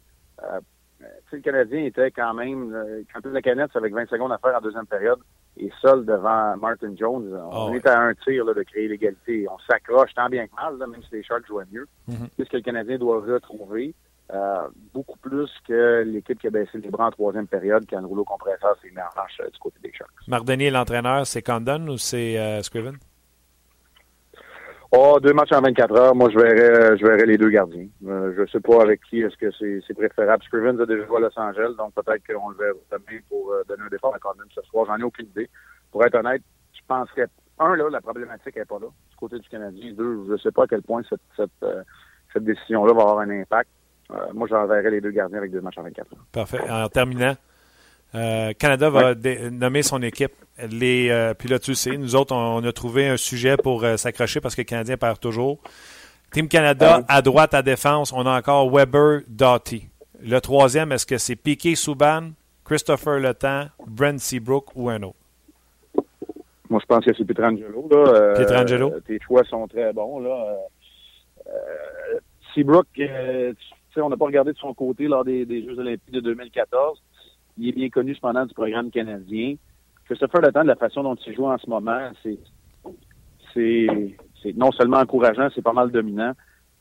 le Canadien était quand même, quand le Canadien avec 20 secondes à faire en deuxième période, et seul devant Martin Jones. On ah est à un tir de créer l'égalité. On s'accroche tant bien que mal, même si les Sharks jouent mieux. Mm-hmm. Qu'est-ce que le Canadien doit retrouver? Euh, beaucoup plus que l'équipe qui a baissé les bras en troisième période, qui a un rouleau compresseur s'est mis en marche euh, du côté des Sharks.
Marc Denis, l'entraîneur, c'est Condon ou c'est euh, Scriven?
Oh, deux matchs en 24 heures. Moi, je verrais, je verrais les deux gardiens. Euh, je sais pas avec qui est-ce que c'est préférable? Scrivens a déjà joué à Los Angeles, donc peut-être qu'on le verra demain pour euh, donner un départ à Condon ce soir. J'en ai aucune idée. Pour être honnête, je penserais, un, là, la problématique n'est pas là, du côté du Canadien. Deux, je ne sais pas à quel point cette, cette, euh, cette décision-là va avoir un impact. Euh, moi, j'enverrais les deux gardiens avec deux matchs en 24 heures.
Parfait. En terminant, euh, Canada va nommer son équipe. Les, euh, puis là, tu sais, nous autres, on, a trouvé un sujet pour euh, s'accrocher parce que le Canadien perd toujours. Team Canada, à droite, à défense, on a encore Weber, Doughty. Le troisième, est-ce que c'est Piquet Souban, Christopher Letang, Brent Seabrook ou un autre?
Moi, je pense que c'est Pietrangelo. Là.
Pietrangelo?
tes choix sont très bons. Là. Seabrook, on n'a pas regardé de son côté lors des, Jeux olympiques de 2014 il est bien connu cependant du programme canadien. Christopher Letang, de la façon dont il joue en ce moment, c'est c'est non seulement encourageant, c'est pas mal dominant.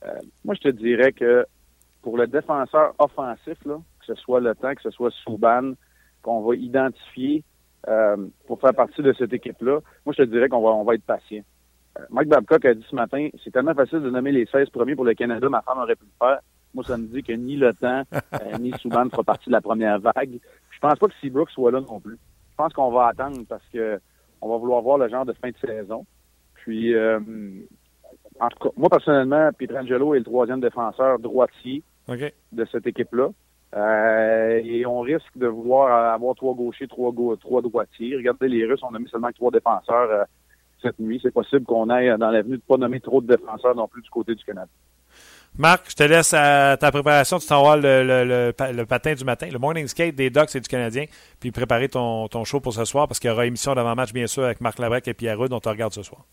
Euh, moi, je te dirais que pour le défenseur offensif, là, que ce soit le temps, que ce soit Souban, qu'on va identifier euh, pour faire partie de cette équipe-là, moi, je te dirais qu'on va, on va être patient. Euh, Mike Babcock a dit ce matin, c'est tellement facile de nommer les 16 premiers pour le Canada, ma femme aurait pu le faire. Moi, ça me dit que ni le temps, ni Souban ne fera partie de la première vague. Je pense pas que Seabrook soit là non plus. Je pense qu'on va attendre parce que on va vouloir voir le genre de fin de saison. Puis, euh, en tout cas, moi personnellement, Pietrangelo est le troisième défenseur droitier de cette équipe-là. Euh, et on risque de vouloir avoir trois gauchers, trois, trois droitiers. Regardez, les Russes, on a mis seulement trois défenseurs euh, cette nuit. C'est possible qu'on aille dans l'avenue de pas nommer trop de défenseurs non plus du côté du Canada.
Marc, je te laisse à ta préparation. Tu t'envoies le, le, le, patin du matin, le morning skate des Ducks et du Canadien, puis préparer ton, ton show pour ce soir parce qu'il y aura émission d'avant-match, bien sûr, avec Marc Labrec et Pierre Rudd, dont on regarde ce soir.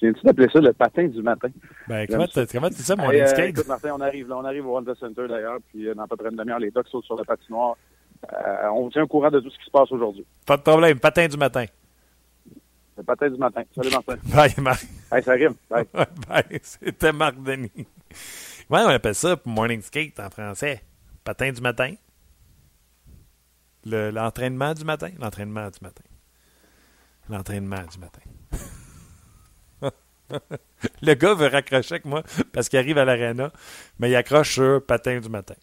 Viens-tu d'appeler ça le patin du matin?
Ben, comment tu dis ça, morning skate?
écoute, Martin, on arrive là, on arrive au Wanda Center d'ailleurs, puis euh, dans pas très demi-heure, les Ducks sautent sur la patinoire. Euh, on vous tient au courant de tout ce qui se passe aujourd'hui.
Pas de problème, patin du matin.
Le patin du matin. Salut Martin.
Bye Marc.
Hey, ça rime. Bye.
Bye. C'était Marc Denis. Ouais, on appelle ça morning skate en français. Patin du matin. L'entraînement du matin. L'entraînement du matin. L'entraînement du matin. le gars veut raccrocher avec moi parce qu'il arrive à l'arena, mais il accroche sur patin du matin.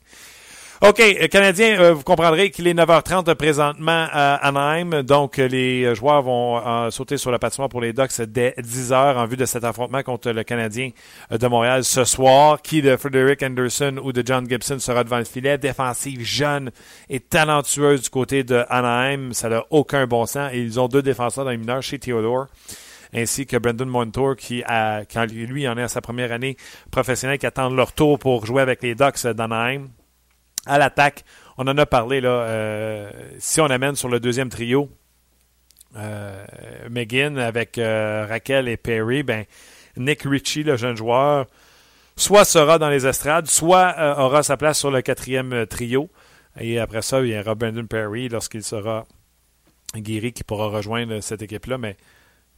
OK, euh, Canadien, euh, vous comprendrez qu'il est 9h30 présentement à Anaheim. Donc, euh, les joueurs vont sauter sur la patinoire pour les Ducks dès 10h en vue de cet affrontement contre le Canadien de Montréal ce soir. Qui de Frederick Anderson ou de John Gibson sera devant le filet? Défensive jeune et talentueuse du côté de Anaheim. Ça n'a aucun bon sens. Et ils ont deux défenseurs dans les mineurs chez Theodore ainsi que Brendan Montour qui a, quand lui en est à sa première année professionnelle, qui attend leur tour pour jouer avec les Ducks d'Anaheim à l'attaque. On en a parlé, là. Euh, si on amène sur le deuxième trio euh, avec euh, Raquel et Perry, ben, Nick Ritchie, le jeune joueur, soit sera dans les estrades, soit aura sa place sur le quatrième trio. Et après ça, il y aura Brandon Perry lorsqu'il sera guéri qui pourra rejoindre cette équipe-là. Mais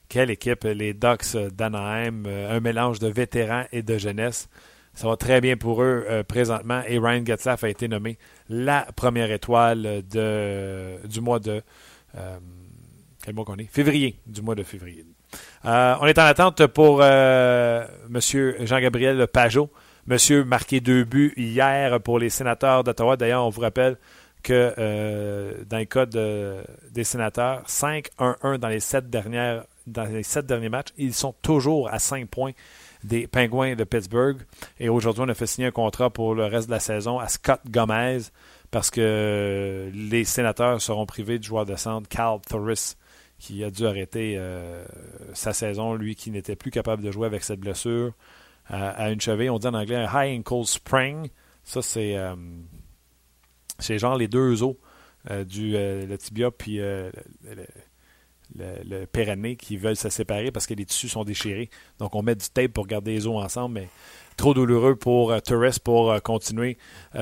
Quelle équipe, les Ducks d'Anaheim, un mélange de vétérans et de jeunesse. Ça va très bien pour eux présentement. Et Ryan Getzlaff a été nommé la première étoile de, du mois de. quel mois qu'on est? Février, du mois de février. on est en attente pour M. Jean-Gabriel Pajot. Monsieur marqué deux buts hier pour les sénateurs d'Ottawa. D'ailleurs, on vous rappelle que euh, dans le cas des sénateurs, 5-1-1 dans les sept dernières dans les sept derniers matchs, ils sont toujours à 5 points des Penguins de Pittsburgh. Et aujourd'hui, on a fait signer un contrat pour le reste de la saison à Scott Gomez parce que les sénateurs seront privés du joueur de centre Carl Thoris qui a dû arrêter euh, sa saison, lui qui n'était plus capable de jouer avec cette blessure à, une cheville. On dit en anglais un high ankle spring. Ça, c'est, euh, genre les deux os euh, du euh, le tibia puis le, qui veulent se séparer parce que les tissus sont déchirés. Donc, on met du tape pour garder les os ensemble, mais trop douloureux pour Torres pour continuer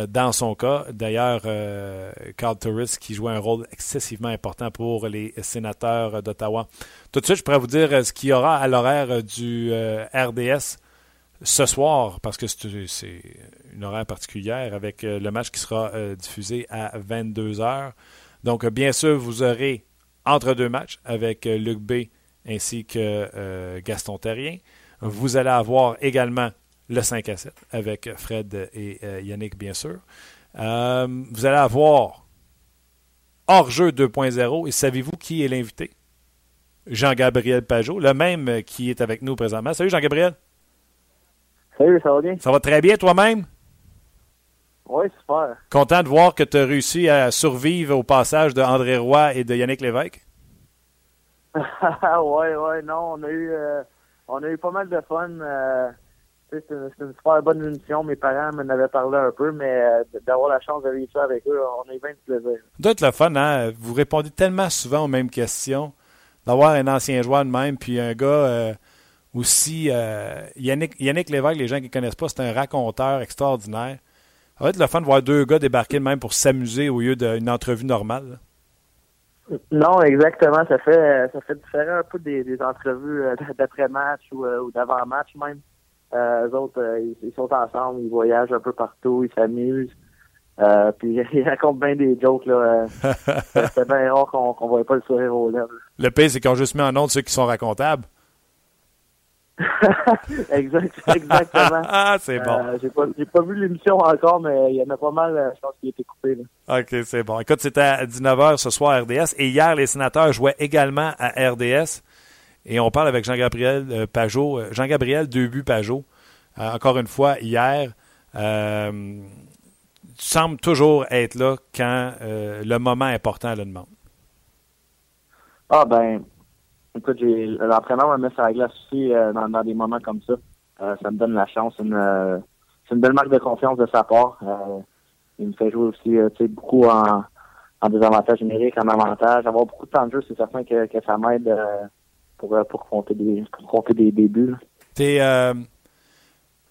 dans son cas. D'ailleurs, Carl Torres qui jouait un rôle excessivement important pour les sénateurs d'Ottawa. Tout de suite, je pourrais vous dire ce qu'il y aura à l'horaire du RDS ce soir, parce que c'est une horaire particulière, avec euh, le match qui sera euh, diffusé à 22h. Donc, euh, bien sûr, vous aurez entre deux matchs avec Luc B ainsi que Gaston Terrien. Vous allez avoir également le 5 à 7 avec Fred et Yannick, bien sûr. vous allez avoir hors-jeu 2.0. Et savez-vous qui est l'invité? Jean-Gabriel Pajot, le même qui est avec nous présentement. Salut Jean-Gabriel.
Salut, ça va bien?
Ça va très bien toi-même?
Oui, super.
Content de voir que tu as réussi à survivre au passage de André Roy et de Yannick Lévesque?
oui, oui, non, on a eu euh, on a eu pas mal de fun. Euh, c'est une, super bonne émission. Mes parents m'en avaient parlé un peu, mais euh, d'avoir la chance de vivre ça avec eux, on a eu bien de plaisir.
doit être le fun, hein? Vous répondez tellement souvent aux mêmes questions. D'avoir un ancien joueur de même, puis un gars aussi, Yannick, Yannick Lévesque, les gens qui ne connaissent pas, c'est un raconteur extraordinaire. Ça va être le fun de voir deux gars débarquer de même pour s'amuser au lieu d'une entrevue normale.
Non, exactement. Ça fait ça fait différent un peu des, entrevues euh, d'après-match euh, ou, d'avant-match même. Euh, eux autres, ils, sont ensemble, ils voyagent un peu partout, ils s'amusent. puis ils racontent bien des jokes. là. c'est bien rare qu'on ne voit pas le sourire aux lèvres.
Le pire, c'est qu'on juste mis en honte ceux qui sont racontables.
exact, exactement.
ah, c'est bon.
Euh, j'ai, pas, pas vu l'émission encore, mais il y en a pas mal, euh, je pense, qui a été coupé. Là.
OK, c'est bon. Écoute, c'était à 19h ce soir à RDS. Et hier, les sénateurs jouaient également à RDS. Et on parle avec Jean-Gabriel euh, Pajot. Jean-Gabriel, deux buts Pajot. encore une fois, hier. tu sembles toujours être là quand le moment important le demande.
Ah, ben, Écoute, l'entraîneur m'a mis sur la glace aussi euh, dans, des moments comme ça. Euh, ça me donne la chance. Euh, c'est une belle marque de confiance de sa part. il me fait jouer aussi beaucoup en, désavantage numérique, en avantage. Avoir beaucoup de temps de jeu, c'est certain que, ça m'aide pour, pour compter des, des, buts.
T'es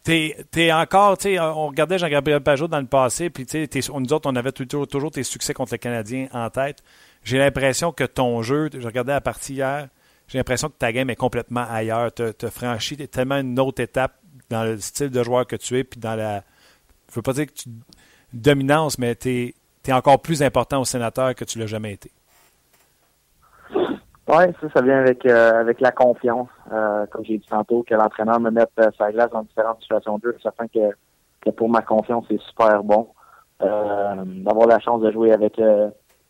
T'es, encore, tu sais, on regardait Jean-Gabriel Pajot dans le passé, puis tu sais, nous autres, on avait toujours, toujours tes succès contre les Canadiens en tête. J'ai l'impression que ton jeu, je regardais la partie hier, j'ai l'impression que ta game est complètement ailleurs. Tu as franchi tellement une autre étape dans le style de joueur que tu es, puis dans la. Je veux pas dire que tu. Dominance, mais tu es, encore plus important au sénateur que tu l'as jamais été.
Oui, ça, ça vient avec euh, avec la confiance. Euh, comme j'ai dit tantôt, que l'entraîneur me mette euh, sa glace dans différentes situations de jeu. Certain que, que pour ma confiance, c'est super bon. D'avoir la chance de jouer avec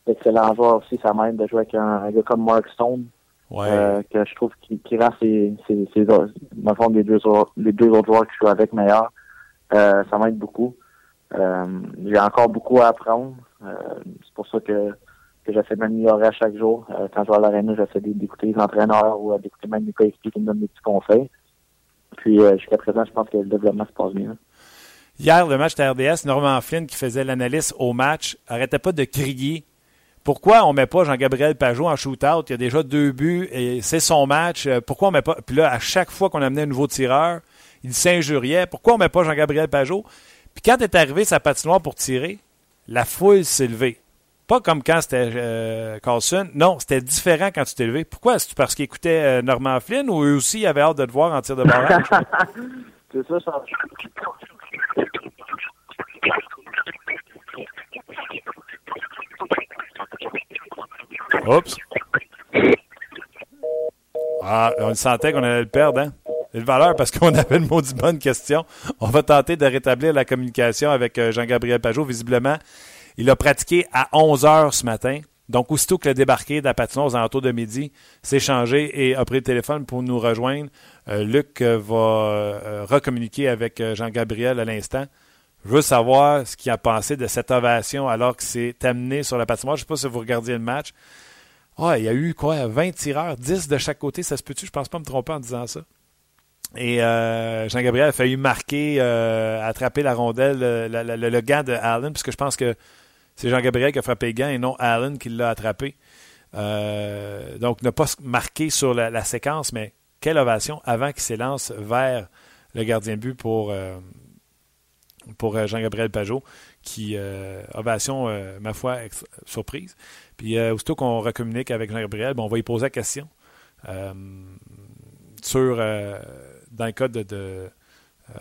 d'excellents joueurs aussi, ça m'aide de jouer avec un gars comme Mark Stone, euh, que je trouve qui, qui rend ses, ses, ses, fond, les deux, les deux autres joueurs que je joue avec meilleurs. Euh, ça m'aide beaucoup. Euh, j'ai encore beaucoup à apprendre. C'est pour ça que, que j'essaie de m'améliorer à chaque jour. quand je vais à l'aréna, j'essaie d'écouter les entraîneurs ou d'écouter même les coéquipiers qui me donnent des petits conseils. Puis jusqu'à présent, je pense que le développement se passe bien.
Hier, le match de RDS, Norman Flynn qui faisait l'analyse au match, arrêtait pas de crier pourquoi on met pas Jean-Gabriel Pajot en shootout? Il y a déjà deux buts et c'est son match. Euh, pourquoi on met pas. Puis là, à chaque fois qu'on amenait un nouveau tireur, il s'injuriait. Pourquoi on met pas Jean-Gabriel Pajot? Puis quand est arrivé sa patinoire pour tirer, la foule s'est levée. Pas comme quand c'était euh, Carlson. Non, c'était différent quand tu t'es levé. Pourquoi? C'est parce qu'il écoutait euh, Norman Flynn ou eux aussi avait hâte de te voir en tir de barrage?
C'est ça, ça.
Oups. Ah, on sentait qu'on allait le perdre, hein? C'est le valeur parce qu'on avait une maudite bonne question. On va tenter de rétablir la communication avec euh, Jean-Gabriel Pajot. Visiblement, il a pratiqué à 11 heures ce matin. Donc, aussitôt que le débarqué de la patinoire aux alentours de midi s'est changé et a pris le téléphone pour nous rejoindre, euh, Luc euh, va recommuniquer avec Jean-Gabriel à l'instant. Je veux savoir ce qu'il a pensé de cette ovation alors qu'il s'est amené sur la patinoire. Je ne sais pas si vous regardiez le match. Ah, il y a eu quoi, 20 tireurs, 10 de chaque côté, ça se peut-tu? Je pense pas me tromper en disant ça. Et euh, Jean-Gabriel a failli marquer, euh, attraper la rondelle, le, le, gant de Allen, puisque je pense que c'est Jean-Gabriel qui a frappé le gant et non Allen qui l'a attrapé. Euh, donc, ne pas marquer sur la, séquence, mais quelle ovation avant qu'il s'élance vers le gardien de but pour, pour Jean-Gabriel Pajot, qui, ovation, ma foi, surprise. Puis, aussitôt qu'on recommunique avec Jean-Gabriel, on va y poser la question sur dans le cas de, euh,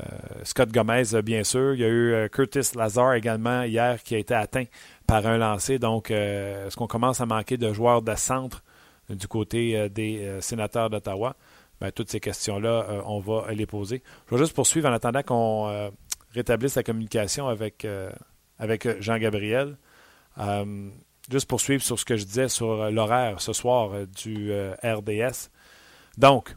Scott Gomez, bien sûr. Il y a eu euh, Curtis Lazar également hier qui a été atteint par un lancer. Donc, euh, est-ce qu'on commence à manquer de joueurs de centre du côté des sénateurs d'Ottawa? Ben, toutes ces questions-là, on va les poser. Je vais juste poursuivre en attendant qu'on rétablisse la communication avec, avec Jean-Gabriel. Juste poursuivre sur ce que je disais sur l'horaire ce soir du RDS. Donc,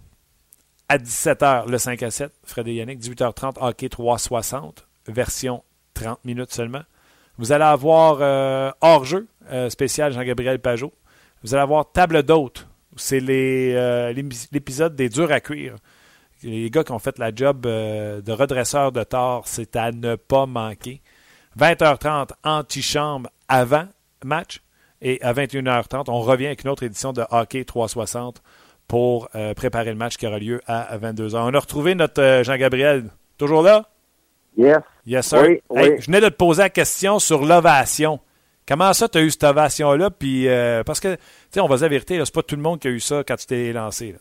à 17h, le 5 à 7, Fred et Yannick. 18h30, hockey 360, version 30 minutes seulement. Vous allez avoir euh, hors-jeu euh, spécial Jean-Gabriel Pajot. Vous allez avoir table d'hôte. C'est euh, l'épisode des durs à cuire. Les gars qui ont fait la job de redresseur de tort, c'est à ne pas manquer. 20h30, antichambre avant match. Et à 21h30, on revient avec une autre édition de Hockey 360 pour euh, préparer le match qui aura lieu à 22h. On a retrouvé notre euh, Jean-Gabriel. Toujours là?
Yes.
Yes, sir. je venais de te poser la question sur l'ovation. Comment ça, tu as eu cette ovation-là? Puis, euh, parce que, tu sais, on va dire la vérité, c'est pas tout le monde qui a eu ça quand tu t'es lancé.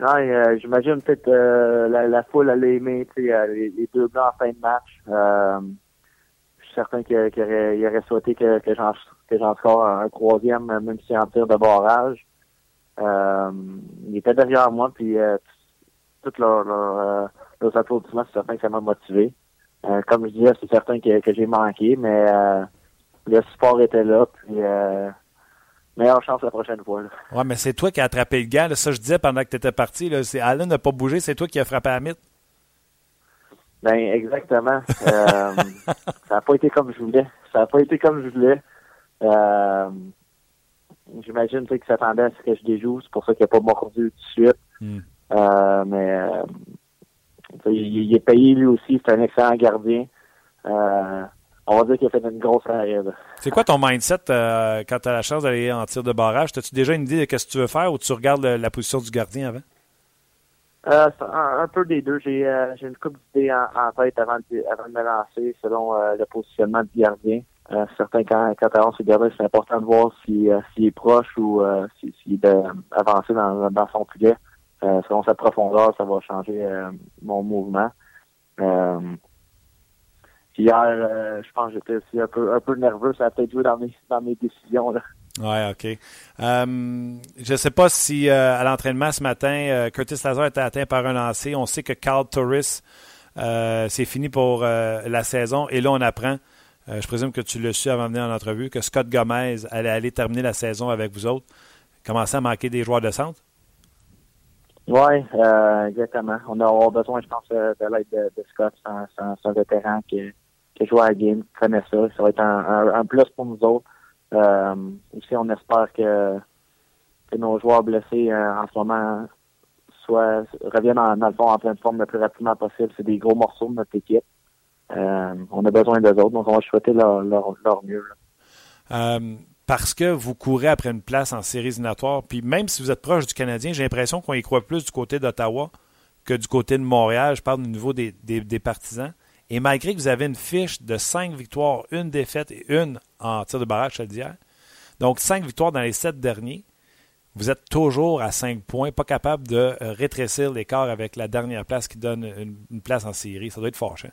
Non, j'imagine peut-être la, la, foule allait aimer les, les, deux blancs en fin de match. Suis certain qu'il aurait, souhaité que, que j'en score un troisième, même si en tir de barrage. Euh, il était derrière moi, puis euh, tous leurs leur, euh, applaudissements, c'est certain que ça m'a motivé. Euh, comme je disais, c'est certain que, j'ai manqué, mais le sport était là, puis meilleure chance la prochaine fois. Là.
Ouais, mais c'est toi qui as attrapé le gars. Ça, je disais pendant que tu étais parti. Là, Alain n'a pas bougé, c'est toi qui as frappé à mythe.
Ben, exactement. ça n'a pas été comme je voulais. Ça n'a pas été comme je voulais. Euh, J'imagine qu'il s'attendait à ce que je déjoue. C'est pour ça qu'il n'a pas mordu tout de suite. Hmm. Euh, mais euh, il, est payé lui aussi. C'est un excellent gardien. Euh, on va dire qu'il a fait une grosse carrière.
C'est quoi ton mindset quand tu as la chance d'aller en tir de barrage? As-tu déjà une idée de ce que tu veux faire ou tu regardes la position du gardien avant?
Un, peu des deux. J'ai une couple d'idées en, tête avant de, avant de me lancer selon le positionnement du gardien. Euh, certains, quand, quand on se garde, c'est important de voir euh, s'il est proche ou euh, s'il est avancé dans, dans son filet. selon sa profondeur, ça va changer mon mouvement. hier, je pense que j'étais aussi un peu, un peu nerveux. Ça a peut-être joué dans mes, dans mes décisions. Là.
Ouais, OK. je ne sais pas si à l'entraînement ce matin, Curtis Lazar était atteint par un lancer. On sait que Carl Torres, c'est fini pour la saison. Et là, on apprend euh, je présume que tu l'as su avant de venir en entrevue, que Scott Gomez allait aller terminer la saison avec vous autres. Commencer à manquer des joueurs de centre?
Oui, euh, exactement. On a besoin, je pense, euh, de l'aide de, Scott. C'est un, vétéran qui, qui joue à la game, qui connaît ça. Ça va être un, plus pour nous autres. Aussi, on espère que, nos joueurs blessés en ce moment reviennent en, dans en pleine forme le plus rapidement possible. C'est des gros morceaux de notre équipe. Euh, on a besoin d'eux autres, donc on va souhaiter leur, mieux.
Euh, parce que vous courez après une place en séries éliminatoires, puis même si vous êtes proche du Canadien, j'ai l'impression qu'on y croit plus du côté d'Ottawa que du côté de Montréal. Je parle au niveau des, partisans. Et malgré que vous avez une fiche de 5 victoires, une défaite et une en tir de barrage d'hier, donc 5 victoires dans les 7 derniers, vous êtes toujours à 5 points, pas capable de euh, rétrécir l'écart avec la dernière place qui donne une, place en série. Ça doit être fâchant.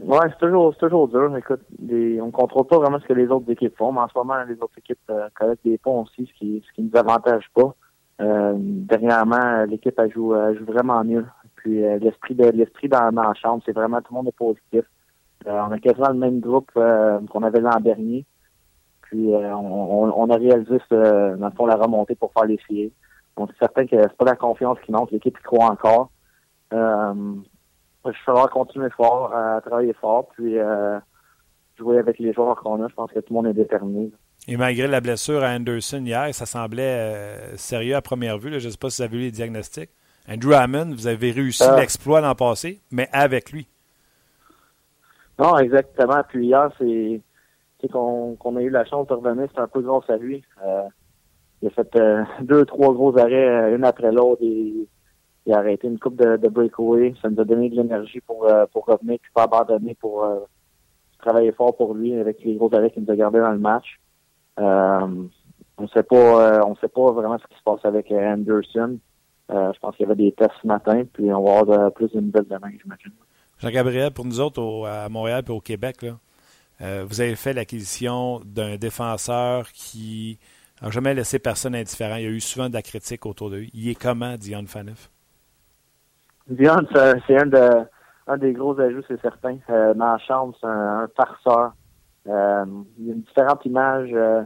Oui, c'est toujours, toujours dur. Écoute, on ne contrôle pas vraiment ce que les autres équipes font, mais en ce moment, les autres équipes euh, collectent des points aussi, ce qui ce qui nous avantage pas. Euh, dernièrement, l'équipe joue, joue vraiment mieux. Puis euh, l'esprit de l'esprit dans, dans, la chambre, c'est vraiment tout le monde est positif. on a quasiment le même groupe qu'on avait l'an dernier. Puis on, a réalisé dans le fond la remontée pour faire les filles. Donc c'est certain que c'est pas la confiance qui manque, l'équipe y croit encore. Euh, il falloir continuer fort, à travailler fort, puis euh, jouer avec les joueurs qu'on a. Je pense que tout le monde est déterminé.
Et malgré la blessure à Anderson hier, ça semblait euh, sérieux à première vue. Je ne sais pas si vous avez vu les diagnostics. Andrew Hammond, vous avez réussi euh. l'exploit l'an passé, mais avec lui.
Non, exactement. Puis hier, c'est qu'on a eu la chance de revenir, c'est un peu grâce à lui. il a fait deux, trois gros arrêts, une après l'autre, et il a arrêté une coupe de, de breakaway. Ça nous a donné de l'énergie pour, euh, pour revenir puis pas abandonner pour euh, travailler fort pour lui avec les gros arrêts qu'il nous a gardés dans le match. Euh, on sait pas on sait pas vraiment ce qui se passe avec Anderson. Je pense qu'il y avait des tests ce matin, puis on va avoir plus de nouvelles demain, j'imagine.
Jean-Gabriel, pour nous autres à Montréal et au Québec, là, vous avez fait l'acquisition d'un défenseur qui n'a jamais laissé personne indifférent. Il y a eu souvent de la critique autour de lui. Il est comment, Dion Faneuf?
Dion, c'est un, de, un des gros ajouts, c'est certain. Euh, dans la chambre, c'est un, un farceur. Euh, il y a une différente image euh,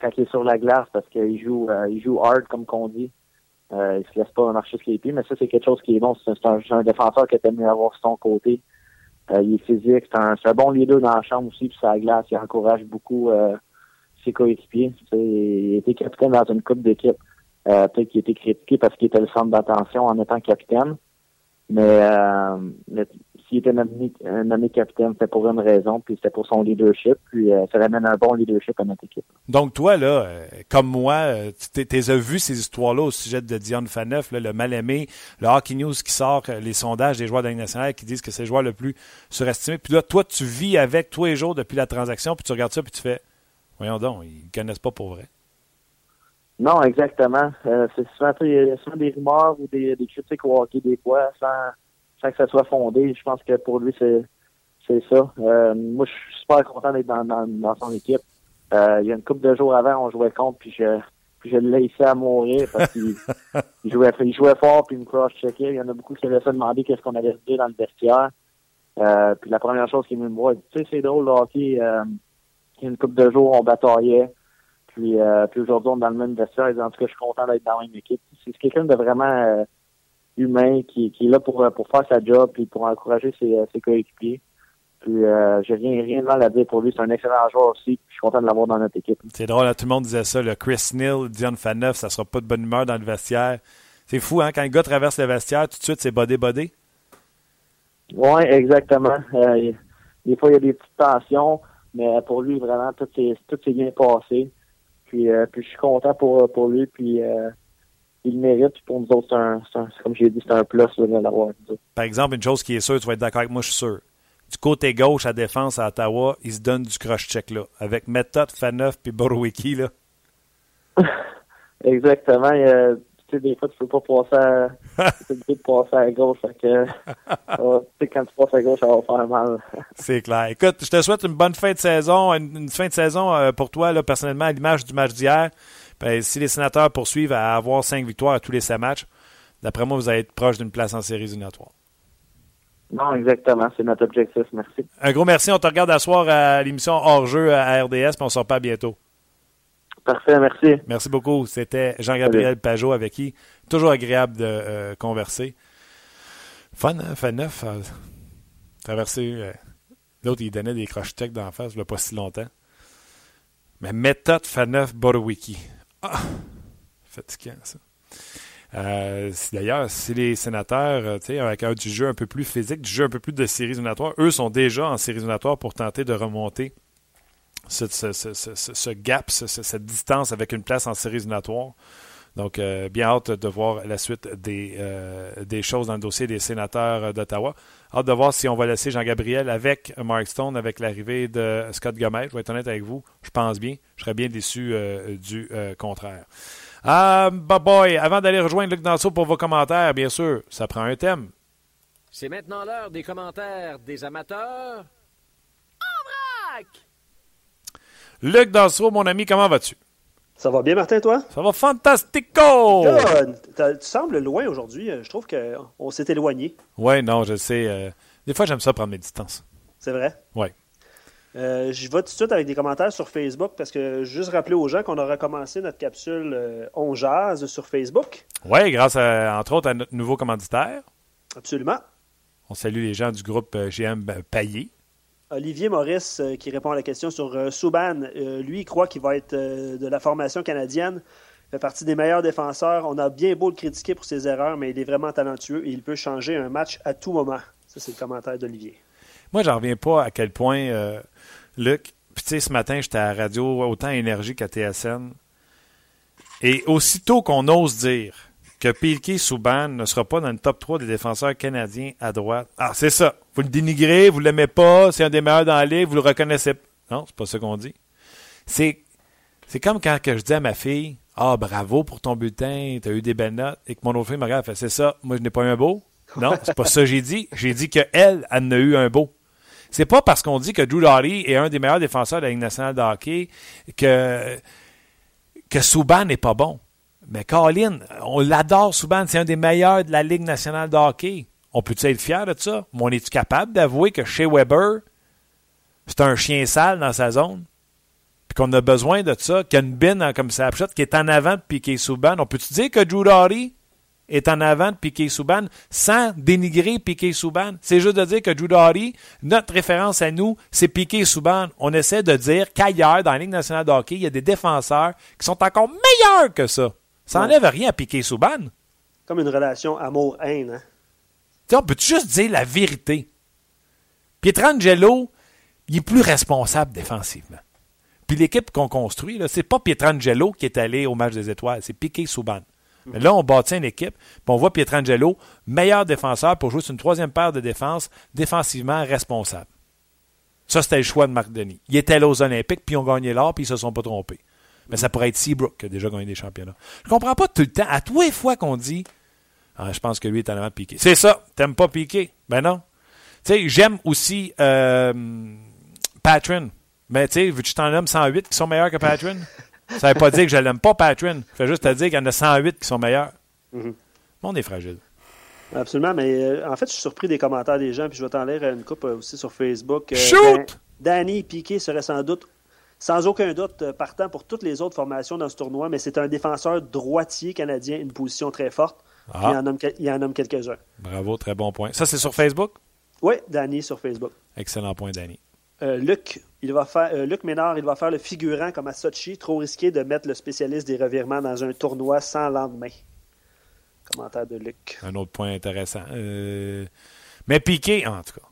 quand il est sur la glace parce qu'il joue euh, il joue hard, comme qu'on dit. Euh, il se laisse pas marcher sur les pieds, mais ça, c'est quelque chose qui est bon. C'est un, un, défenseur qui était mieux avoir sur son côté. il est physique. C'est un, un, bon leader dans la chambre aussi, puis sur la glace, il encourage beaucoup ses coéquipiers. Il était capitaine dans une coupe d'équipe. peut-être qu'il était critiqué parce qu'il était le centre d'attention en étant capitaine. Mais, euh, s'il était nommé, nommé capitaine, c'était pour une raison, puis c'était pour son leadership, puis euh, ça ramène un bon leadership à notre équipe.
Donc toi, là, euh, comme moi, euh, tu as vu ces histoires-là au sujet de Dion Faneuf, là, le mal-aimé, le Hockey News qui sort, les sondages des joueurs de la nationale qui disent que c'est le joueur le plus surestimé. Puis là, toi, tu vis avec tous les jours depuis la transaction, puis tu regardes ça, puis tu fais, voyons donc, ils ne connaissent pas pour vrai.
Non, exactement. Euh, c'est souvent des rumeurs ou des, des critiques au hockey des fois sans, sans que ça soit fondé. Je pense que pour lui, c'est c'est ça. Euh, moi, je suis super content d'être dans, dans, dans, son équipe. Euh, il y a une couple de jours avant, on jouait contre, puis je puis je l'ai laissé à mourir parce qu'il il jouait, il jouait fort, puis il me cross-checkait. Il y en a beaucoup qui avaient fait demander qu'est-ce qu'on allait dire dans le vestiaire. Euh, puis la première chose qu'il me dit, tu sais, c'est drôle, le hockey, il y a une couple de jours, on bataillait. Puis, euh, puis aujourd'hui, on est dans le même vestiaire. En tout cas, je suis content d'être dans la même équipe. C'est quelqu'un de vraiment humain qui, qui est là pour, euh, pour faire sa job puis pour encourager ses, ses coéquipiers. Puis euh, j'ai rien, rien de mal à dire pour lui. C'est un excellent joueur aussi. Je suis content de l'avoir dans notre équipe.
C'est drôle, là, tout le monde disait ça. Le Chris Neal, Dion Faneuf, ça sera pas de bonne humeur dans le vestiaire. C'est fou, hein? Quand le gars traverse le vestiaire, tout de suite, c'est bodé-bodé.
Oui, exactement. Euh, des fois, il y a des petites tensions, mais pour lui, vraiment, tout s'est bien passé. Puis, euh, puis je suis content pour, pour lui. Puis il mérite. Pour nous autres, un, un, comme j'ai dit, c'est un plus de l'avoir.
Par exemple, une chose qui est sûre, tu vas être d'accord avec moi, je suis sûr. Du côté gauche à défense à Ottawa, il se donne du cross-check là. Avec Méthode, Faneuf puis Borowicki là.
Exactement. Tu sais, des fois, tu peux pas passer à, peux passer à gauche. Fait que, euh, tu sais, quand tu passes à gauche, ça va faire mal.
C'est clair. Écoute, je te souhaite une bonne fin de saison, une, fin de saison euh, pour toi, là, personnellement, à l'image du match d'hier. Ben, si les sénateurs poursuivent à avoir cinq victoires à tous les cinq matchs, d'après moi, vous allez être proche d'une place en série éliminatoire.
Non, exactement. C'est notre objectif. Merci.
Un gros merci. On te regarde à soir à l'émission hors-jeu à RDS, puis on sort pas bientôt.
Parfait, merci.
Merci beaucoup. C'était Jean-Gabriel Pajot avec qui? Toujours agréable de euh, converser. Fun, hein? Fait neuf. Euh, traverser. Euh, l'autre, il donnait des croche-tech d'en face, il n'y a pas si longtemps. Mais méthode Faneuf Borowiki. Ah! Fatigant, ça. D'ailleurs, si les sénateurs, avec un, du jeu un peu plus physique, du jeu un peu plus de séries éliminatoires, eux sont déjà en séries éliminatoires pour tenter de remonter ce gap, cette distance avec une place en séries éliminatoires. Donc, euh, bien hâte de voir la suite des, euh, des choses dans le dossier des sénateurs d'Ottawa. Hâte de voir si on va laisser Jean-Gabriel avec Mark Stone, avec l'arrivée de Scott Gomez. Je vais être honnête avec vous, je pense bien. Je serais bien déçu euh, du contraire. Ah, bah boy, avant d'aller rejoindre Luc Danseau pour vos commentaires, bien sûr, ça prend un thème.
C'est maintenant l'heure des commentaires des amateurs. En vrac!
Luc Danseau, mon ami, comment vas-tu?
Ça va bien, Martin, toi?
Ça va fantastico!
tu sembles loin aujourd'hui. Je trouve qu'on s'est éloigné.
Oui, non, je sais. Euh, des fois, j'aime ça prendre mes distances.
C'est vrai?
Oui.
Euh, je vais tout de suite avec des commentaires sur Facebook parce que juste rappeler aux gens qu'on a recommencé notre capsule euh, On Jazz sur Facebook.
Oui, grâce à, entre autres à notre nouveau commanditaire.
Absolument.
On salue les gens du groupe GM Payé.
Olivier Maurice euh, qui répond à la question sur euh, Souban. Euh, lui, il croit qu'il va être de la formation canadienne. Il fait partie des meilleurs défenseurs. On a bien beau le critiquer pour ses erreurs, mais il est vraiment talentueux et il peut changer un match à tout moment. Ça, c'est le commentaire d'Olivier.
Moi, j'en reviens pas à quel point, Luc, puis tu sais, ce matin, j'étais à la radio autant énergique qu'à TSN. Et aussitôt qu'on ose dire que Piquet Souban ne sera pas dans le top 3 des défenseurs canadiens à droite. Ah, c'est ça. Vous le dénigrez, vous ne l'aimez pas, c'est un des meilleurs dans la ligue, vous le reconnaissez. Non, c'est pas ça qu'on dit. C'est, c'est comme quand je dis à ma fille Ah, bravo pour ton bulletin, tu as eu des belles notes, et que mon autre fille me regarde fait C'est ça, moi je n'ai pas eu un beau. Non, c'est pas ça que j'ai dit. J'ai dit qu'elle, elle, en a eu un beau. C'est pas parce qu'on dit que Drew Doughty est un des meilleurs défenseurs de la Ligue nationale de hockey que, que Souban n'est pas bon. Mais Colin, on l'adore souvent. C'est un des meilleurs de la Ligue nationale de hockey. On peut-tu être fier de ça? Mais on est-tu capable d'avouer que chez Weber, c'est un chien sale dans sa zone? Puis qu'on a besoin de ça, qu'il y a une bine comme ça, qui est en avant de Piquet Souban. On peut-tu dire que Drew est en avant de Piquet Souban sans dénigrer Piquet Souban? C'est juste de dire que Drew notre référence à nous, c'est Piquet Souban. On essaie de dire qu'ailleurs, dans la Ligue nationale de il y a des défenseurs qui sont encore meilleurs que ça. Ça n'enlève rien à piquer Souban.
Comme une relation amour-haine. Hein?
On peut juste dire la vérité. Pietrangelo, il est plus responsable défensivement. Puis l'équipe qu'on construit, ce n'est pas Pietrangelo qui est allé au match des étoiles, c'est Piqué Souban. Mais là, on bâtit une équipe, puis on voit Pietrangelo, meilleur défenseur pour jouer sur une troisième paire de défense, défensivement responsable. Ça, c'était le choix de Marc Denis. Il était là aux Olympiques, puis ils ont gagné l'or, puis ils se sont pas trompés. Mais ça pourrait être Seabrook qui a déjà gagné des championnats. Je comprends pas tout le temps. À tous les fois qu'on dit ah, je pense que lui est en avant de Piqué. C'est ça. T'aimes pas Piqué? Ben non. Tu sais, j'aime aussi euh, Patron. Mais tu sais, veux-tu t'en nommes 108 qui sont meilleurs que Patron? ça veut pas dire que je l'aime pas, Patron. Ça fait juste te dire qu'il y en a 108 qui sont meilleurs. Mm -hmm. On est fragile.
Absolument, mais euh, en fait, je suis surpris des commentaires des gens, puis je vais t'en lire une coupe euh, aussi sur Facebook.
Shoot!
Danny Piqué serait sans doute sans aucun doute euh, partant pour toutes les autres formations dans ce tournoi, mais c'est un défenseur droitier canadien, une position très forte. Ah. Il, en nomme, quelques-uns.
Bravo, très bon point. Ça, c'est sur Facebook?
Oui, Danny sur Facebook.
Excellent point, Danny.
Euh, Luc, il va faire, euh, Luc Ménard, il va faire le figurant comme à Sochi. Trop risqué de mettre le spécialiste des revirements dans un tournoi sans lendemain. Commentaire de Luc.
Un autre point intéressant. Mais Piqué, en tout cas.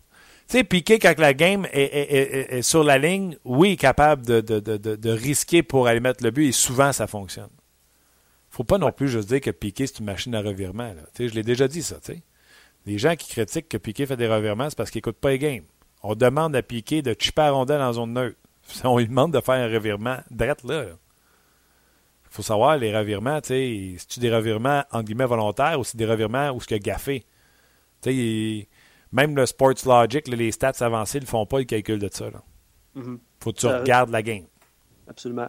Tu sais, Piqué, quand la game est, sur la ligne, oui, il est capable de, risquer pour aller mettre le but et souvent ça fonctionne. faut pas non plus juste dire que Piqué, c'est une machine à revirement. Je l'ai déjà dit ça. Les gens qui critiquent que Piqué fait des revirements, c'est parce qu'il n'écoute pas les games. On demande à Piqué de chipper à rondelle en zone neutre. On lui demande de faire un revirement drette là. Il faut savoir, les revirements, tu sais, c'est-tu des revirements, en guillemets, volontaires ou c'est des revirements où ce qu'il a gaffé? Tu sais, même le Sports Logic, les stats avancés ne font pas le calcul de ça. Il mm-hmm. faut que tu euh, regardes la game.
Absolument.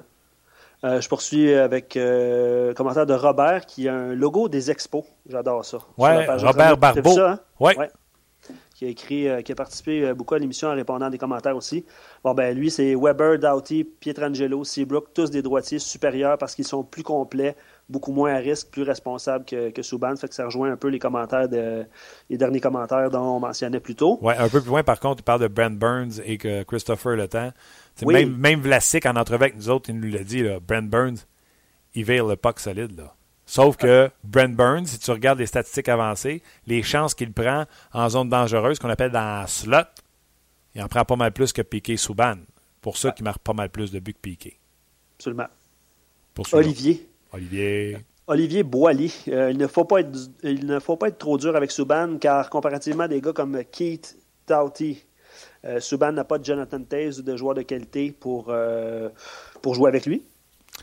Euh, je poursuis avec euh, commentaire de Robert qui a un logo des expos. J'adore ça.
Ouais, Robert Barbeau. Hein? Ouais.
Qui a écrit, qui a participé beaucoup à l'émission en répondant à des commentaires aussi. Bon, ben lui, c'est Weber, Doughty, Pietrangelo, Seabrook, tous des droitiers supérieurs parce qu'ils sont plus complets, beaucoup moins à risque, plus responsable que, que Subban. Fait que ça rejoint un peu les commentaires de, les derniers commentaires dont on mentionnait plus tôt.
Oui, un peu plus loin, par contre, il parle de Brent Burns et que Christopher Le Temps. Même, même Vlasic, en entrevue avec nous autres, il nous l'a dit, là, Brent Burns, il veille le puck solide. Là. Sauf que Brent Burns, si tu regardes les statistiques avancées, les chances qu'il prend en zone dangereuse, qu'on appelle dans slot, il en prend pas mal plus que Piqué Souban. Pour ça qu'il marque pas mal plus de buts que Piqué.
Absolument. Olivier.
Olivier.
Olivier Boily. Euh, il, ne faut pas être, il ne faut pas être trop dur avec Subban, car comparativement à des gars comme Keith Doughty, euh, Subban n'a pas de Jonathan Taze ou de joueur de qualité pour, euh, pour jouer avec lui.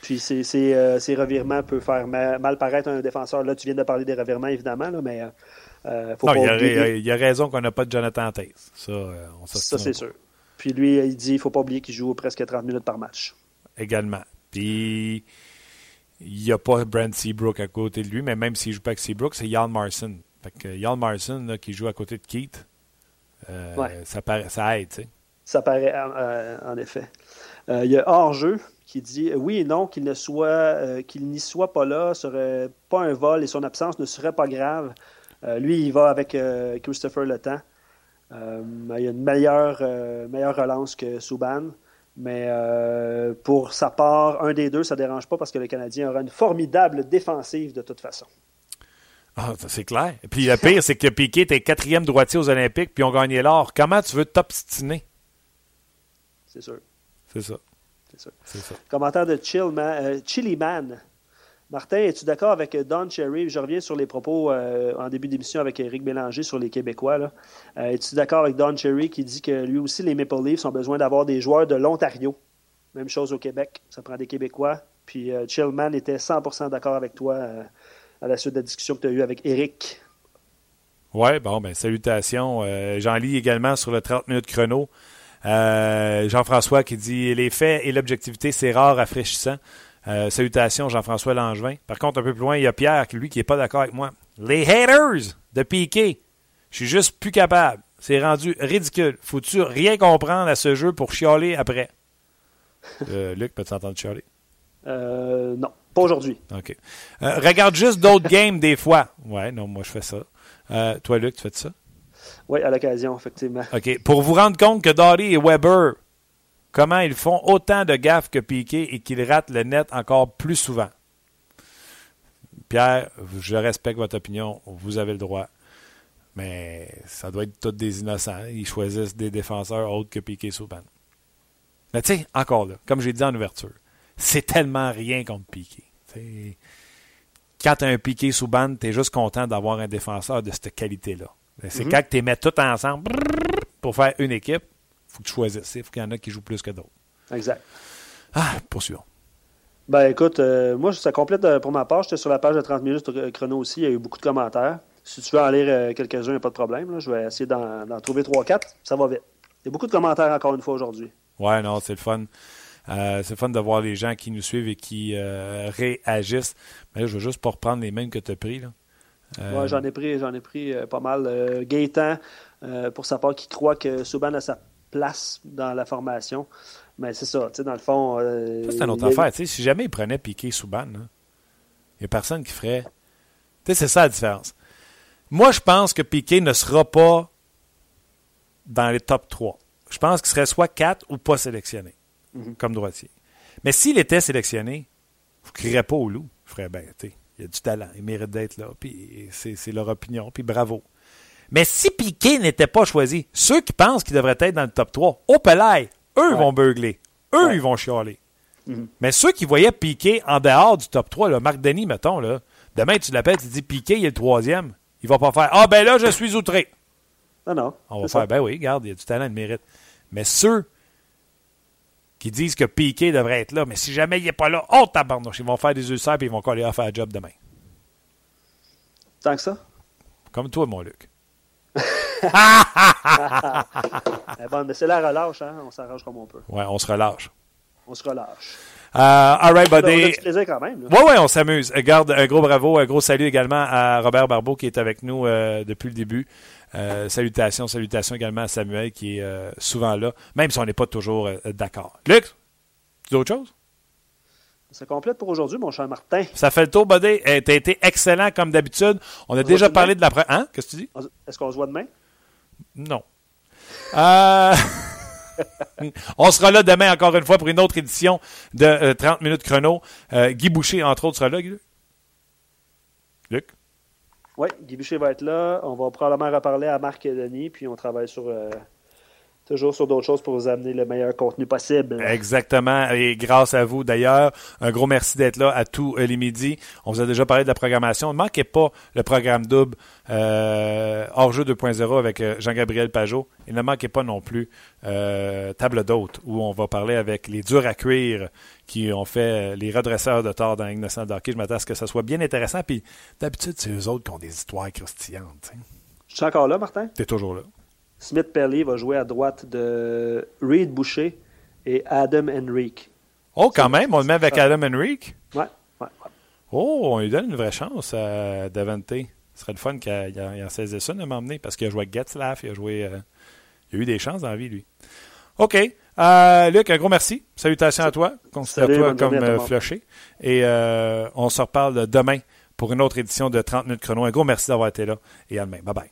Puis ces, ces, ces revirements peuvent faire mal, paraître un défenseur. Là, tu viens de parler des revirements, évidemment, là, mais
faut non, pas il, a, il, a, raison qu'on n'a pas de Jonathan Taze. Ça, on
ça c'est sûr. Puis lui, il dit il ne faut pas oublier qu'il joue presque 30 minutes par match.
Également. Puis il n'y a pas Brent Seabrook à côté de lui, mais même s'il ne joue pas avec Seabrook, c'est Jan Marson. Fait que Jan Marson, qui joue à côté de Keith, euh, ça, aide.
Ça paraît, euh, en effet. Euh, il y a hors-jeu qui dit oui et non, qu'il ne soit, qu'il n'y soit pas là, serait pas un vol et son absence ne serait pas grave. lui, il va avec Christopher Le Temps. il y a une meilleure, meilleure relance que Souban. Mais euh, pour sa part, un des deux, ça ne dérange pas parce que le Canadien aura une formidable défensive de toute façon.
Ah, c'est clair. Et puis le pire, c'est que Piquet était quatrième droitier aux Olympiques, puis ont gagné l'or. Comment tu veux t'obstiner?
C'est sûr.
C'est ça.
C'est ça. Commentaire de Chill Man, euh, Chili Man. Martin, es-tu d'accord avec Don Cherry? Je reviens sur les propos euh, en début d'émission avec Eric Bélanger sur les Québécois. Euh, es-tu d'accord avec Don Cherry qui dit que lui aussi, les Maple Leafs ont besoin d'avoir des joueurs de l'Ontario? Même chose au Québec, ça prend des Québécois. Puis euh, Chillman était 100% d'accord avec toi à la suite de la discussion que tu as eue avec Eric.
Oui, bon, ben salutations. J'en lis également sur le 30 minutes chrono. Jean-François qui dit Les faits et l'objectivité, c'est rare, rafraîchissant. Euh, salutations, Jean-François Langevin. Par contre, un peu plus loin, il y a Pierre, lui, qui n'est pas d'accord avec moi. Les haters de Piqué. Je suis juste plus capable. C'est rendu ridicule. Faut-tu rien comprendre à ce jeu pour chialer après? Euh, Luc, peux-tu entendre chialer?
Euh, non, pas aujourd'hui.
OK. Regarde juste d'autres games des fois. Ouais, non, moi, je fais ça. toi, Luc, tu fais ça?
Oui, à l'occasion, effectivement.
OK. Pour vous rendre compte que Dory et Weber comment ils font autant de gaffes que Piqué et qu'ils ratent le net encore plus souvent. Pierre, je respecte votre opinion, vous avez le droit. Mais ça doit être tous des innocents. Ils choisissent des défenseurs autres que Piqué Souban. Mais tu sais, encore là, comme j'ai dit en ouverture, c'est tellement rien contre Piqué. quand tu as un Piqué Souban, tu es juste content d'avoir un défenseur de cette qualité-là. C'est mm-hmm. quand tu les mets tous ensemble pour faire une équipe faut que tu choisisses. Il faut qu'il y en a qui jouent plus que d'autres.
Exact.
Ah, poursuivons.
Ben écoute, euh, moi, ça complète euh, pour ma part. J'étais sur la page de 30 minutes chrono aussi. Il y a eu beaucoup de commentaires. Si tu veux en lire euh, quelques-uns, il n'y a pas de problème. Je vais essayer d'en trouver 3-4. Ça va vite. Il y a beaucoup de commentaires encore une fois aujourd'hui.
Ouais, non, c'est le fun. c'est le fun de voir les gens qui nous suivent et qui réagissent. Mais là, je veux juste pas reprendre les mêmes que tu as pris. Là.
Ouais, j'en ai pris, j'en ai pris pas mal. Gaétan, pour sa part, qui croit que Souban a sa place dans la formation. Mais c'est ça, tu sais, dans le fond.
Euh, c'est une autre affaire. Tu sais, si jamais il prenait Piqué Souban, il n'y a personne qui ferait. Tu sais, c'est ça la différence. Moi, je pense que Piqué ne sera pas dans les top 3. Je pense qu'il serait soit 4 ou pas sélectionné mhm. comme droitier. Mais s'il était sélectionné, je ne crierais pas au loup. Je ferais, ben, tu sais, il a du talent, il mérite d'être là, puis c'est leur opinion, puis bravo. Mais si Piqué n'était pas choisi, ceux qui pensent qu'il devrait être dans le top 3, au Pelay, eux vont beugler. Eux, ils vont chialer. Mhm. Mais ceux qui voyaient Piqué en dehors du top 3, là, Marc Denis, mettons, là, demain tu l'appelles, tu dis Piqué, il est le troisième. Il va pas faire Ah ben là, je suis outré.
Non, non.
On va faire Ben oui, regarde, il y a du talent, il mérite. Mais ceux qui disent que Piqué devrait être là, mais si jamais il n'est pas là, oh tabarnouche, ils vont faire des ulcères et ils vont coller à faire un job demain.
Tant que ça?
Comme toi, mon Luc.
Eh bon, mais c'est la relâche, hein? On s'arrange comme on peut.
Ouais, on se relâche.
On se relâche.
Uh, all right, buddy.
On a plaisir quand même.
Oui, oui, on s'amuse. Garde un gros bravo, un gros salut également à Robert Barbeau qui est avec nous euh, depuis le début. Euh, salutations, salutations également à Samuel qui est euh, souvent là, même si on n'est pas toujours d'accord. Luc, tu autre chose?
Ça complète pour aujourd'hui, mon cher Martin.
Ça fait le tour, Buddy. Tu as été excellent comme d'habitude. On a déjà parlé de la... Hein? Qu'est-ce que tu dis?
Est-ce qu'on se voit demain?
Non. Euh, on sera là demain encore une fois pour une autre édition de 30 euh, minutes chrono. Euh, Guy Boucher, entre autres, sera là, Guy. Luc?
Oui, Guy Boucher va être là. On va probablement reparler à Marc et Denis, puis on travaille sur Toujours sur d'autres choses pour vous amener le meilleur contenu possible.
Exactement. Et grâce à vous, d'ailleurs, un gros merci d'être là à tous les midis. On vous a déjà parlé de la programmation. Ne manquez pas le programme double euh, hors-jeu 2.0 avec euh, Jean-Gabriel Pajot. Et ne manquez pas non plus euh, Table d'hôte, où on va parler avec les durs à cuire qui ont fait les redresseurs de tort dans Innocent hockey. Je m'attends à ce que ça soit bien intéressant. Puis d'habitude, c'est eux autres qui ont des histoires croustillantes.
Je suis encore là, Martin?
Tu es toujours là.
Smith Perley va jouer à droite de Reed Boucher et Adam Henrique.
Oh, quand même, on le met avec Adam Henrique?
Ouais, ouais, ouais.
Oh, on lui donne une vraie chance à Davante. Ce serait le fun qu'il en saisisse ça de m'emmener parce qu'il a joué avec Getzlaff, il a joué. Euh, il a eu des chances dans la vie, lui. OK. Euh, Luc, un gros merci. Salutations à toi. Considère-toi comme euh, flushé. Et euh, on se reparle demain pour une autre édition de 30 minutes chrono. Un gros merci d'avoir été là et à demain. Bye bye.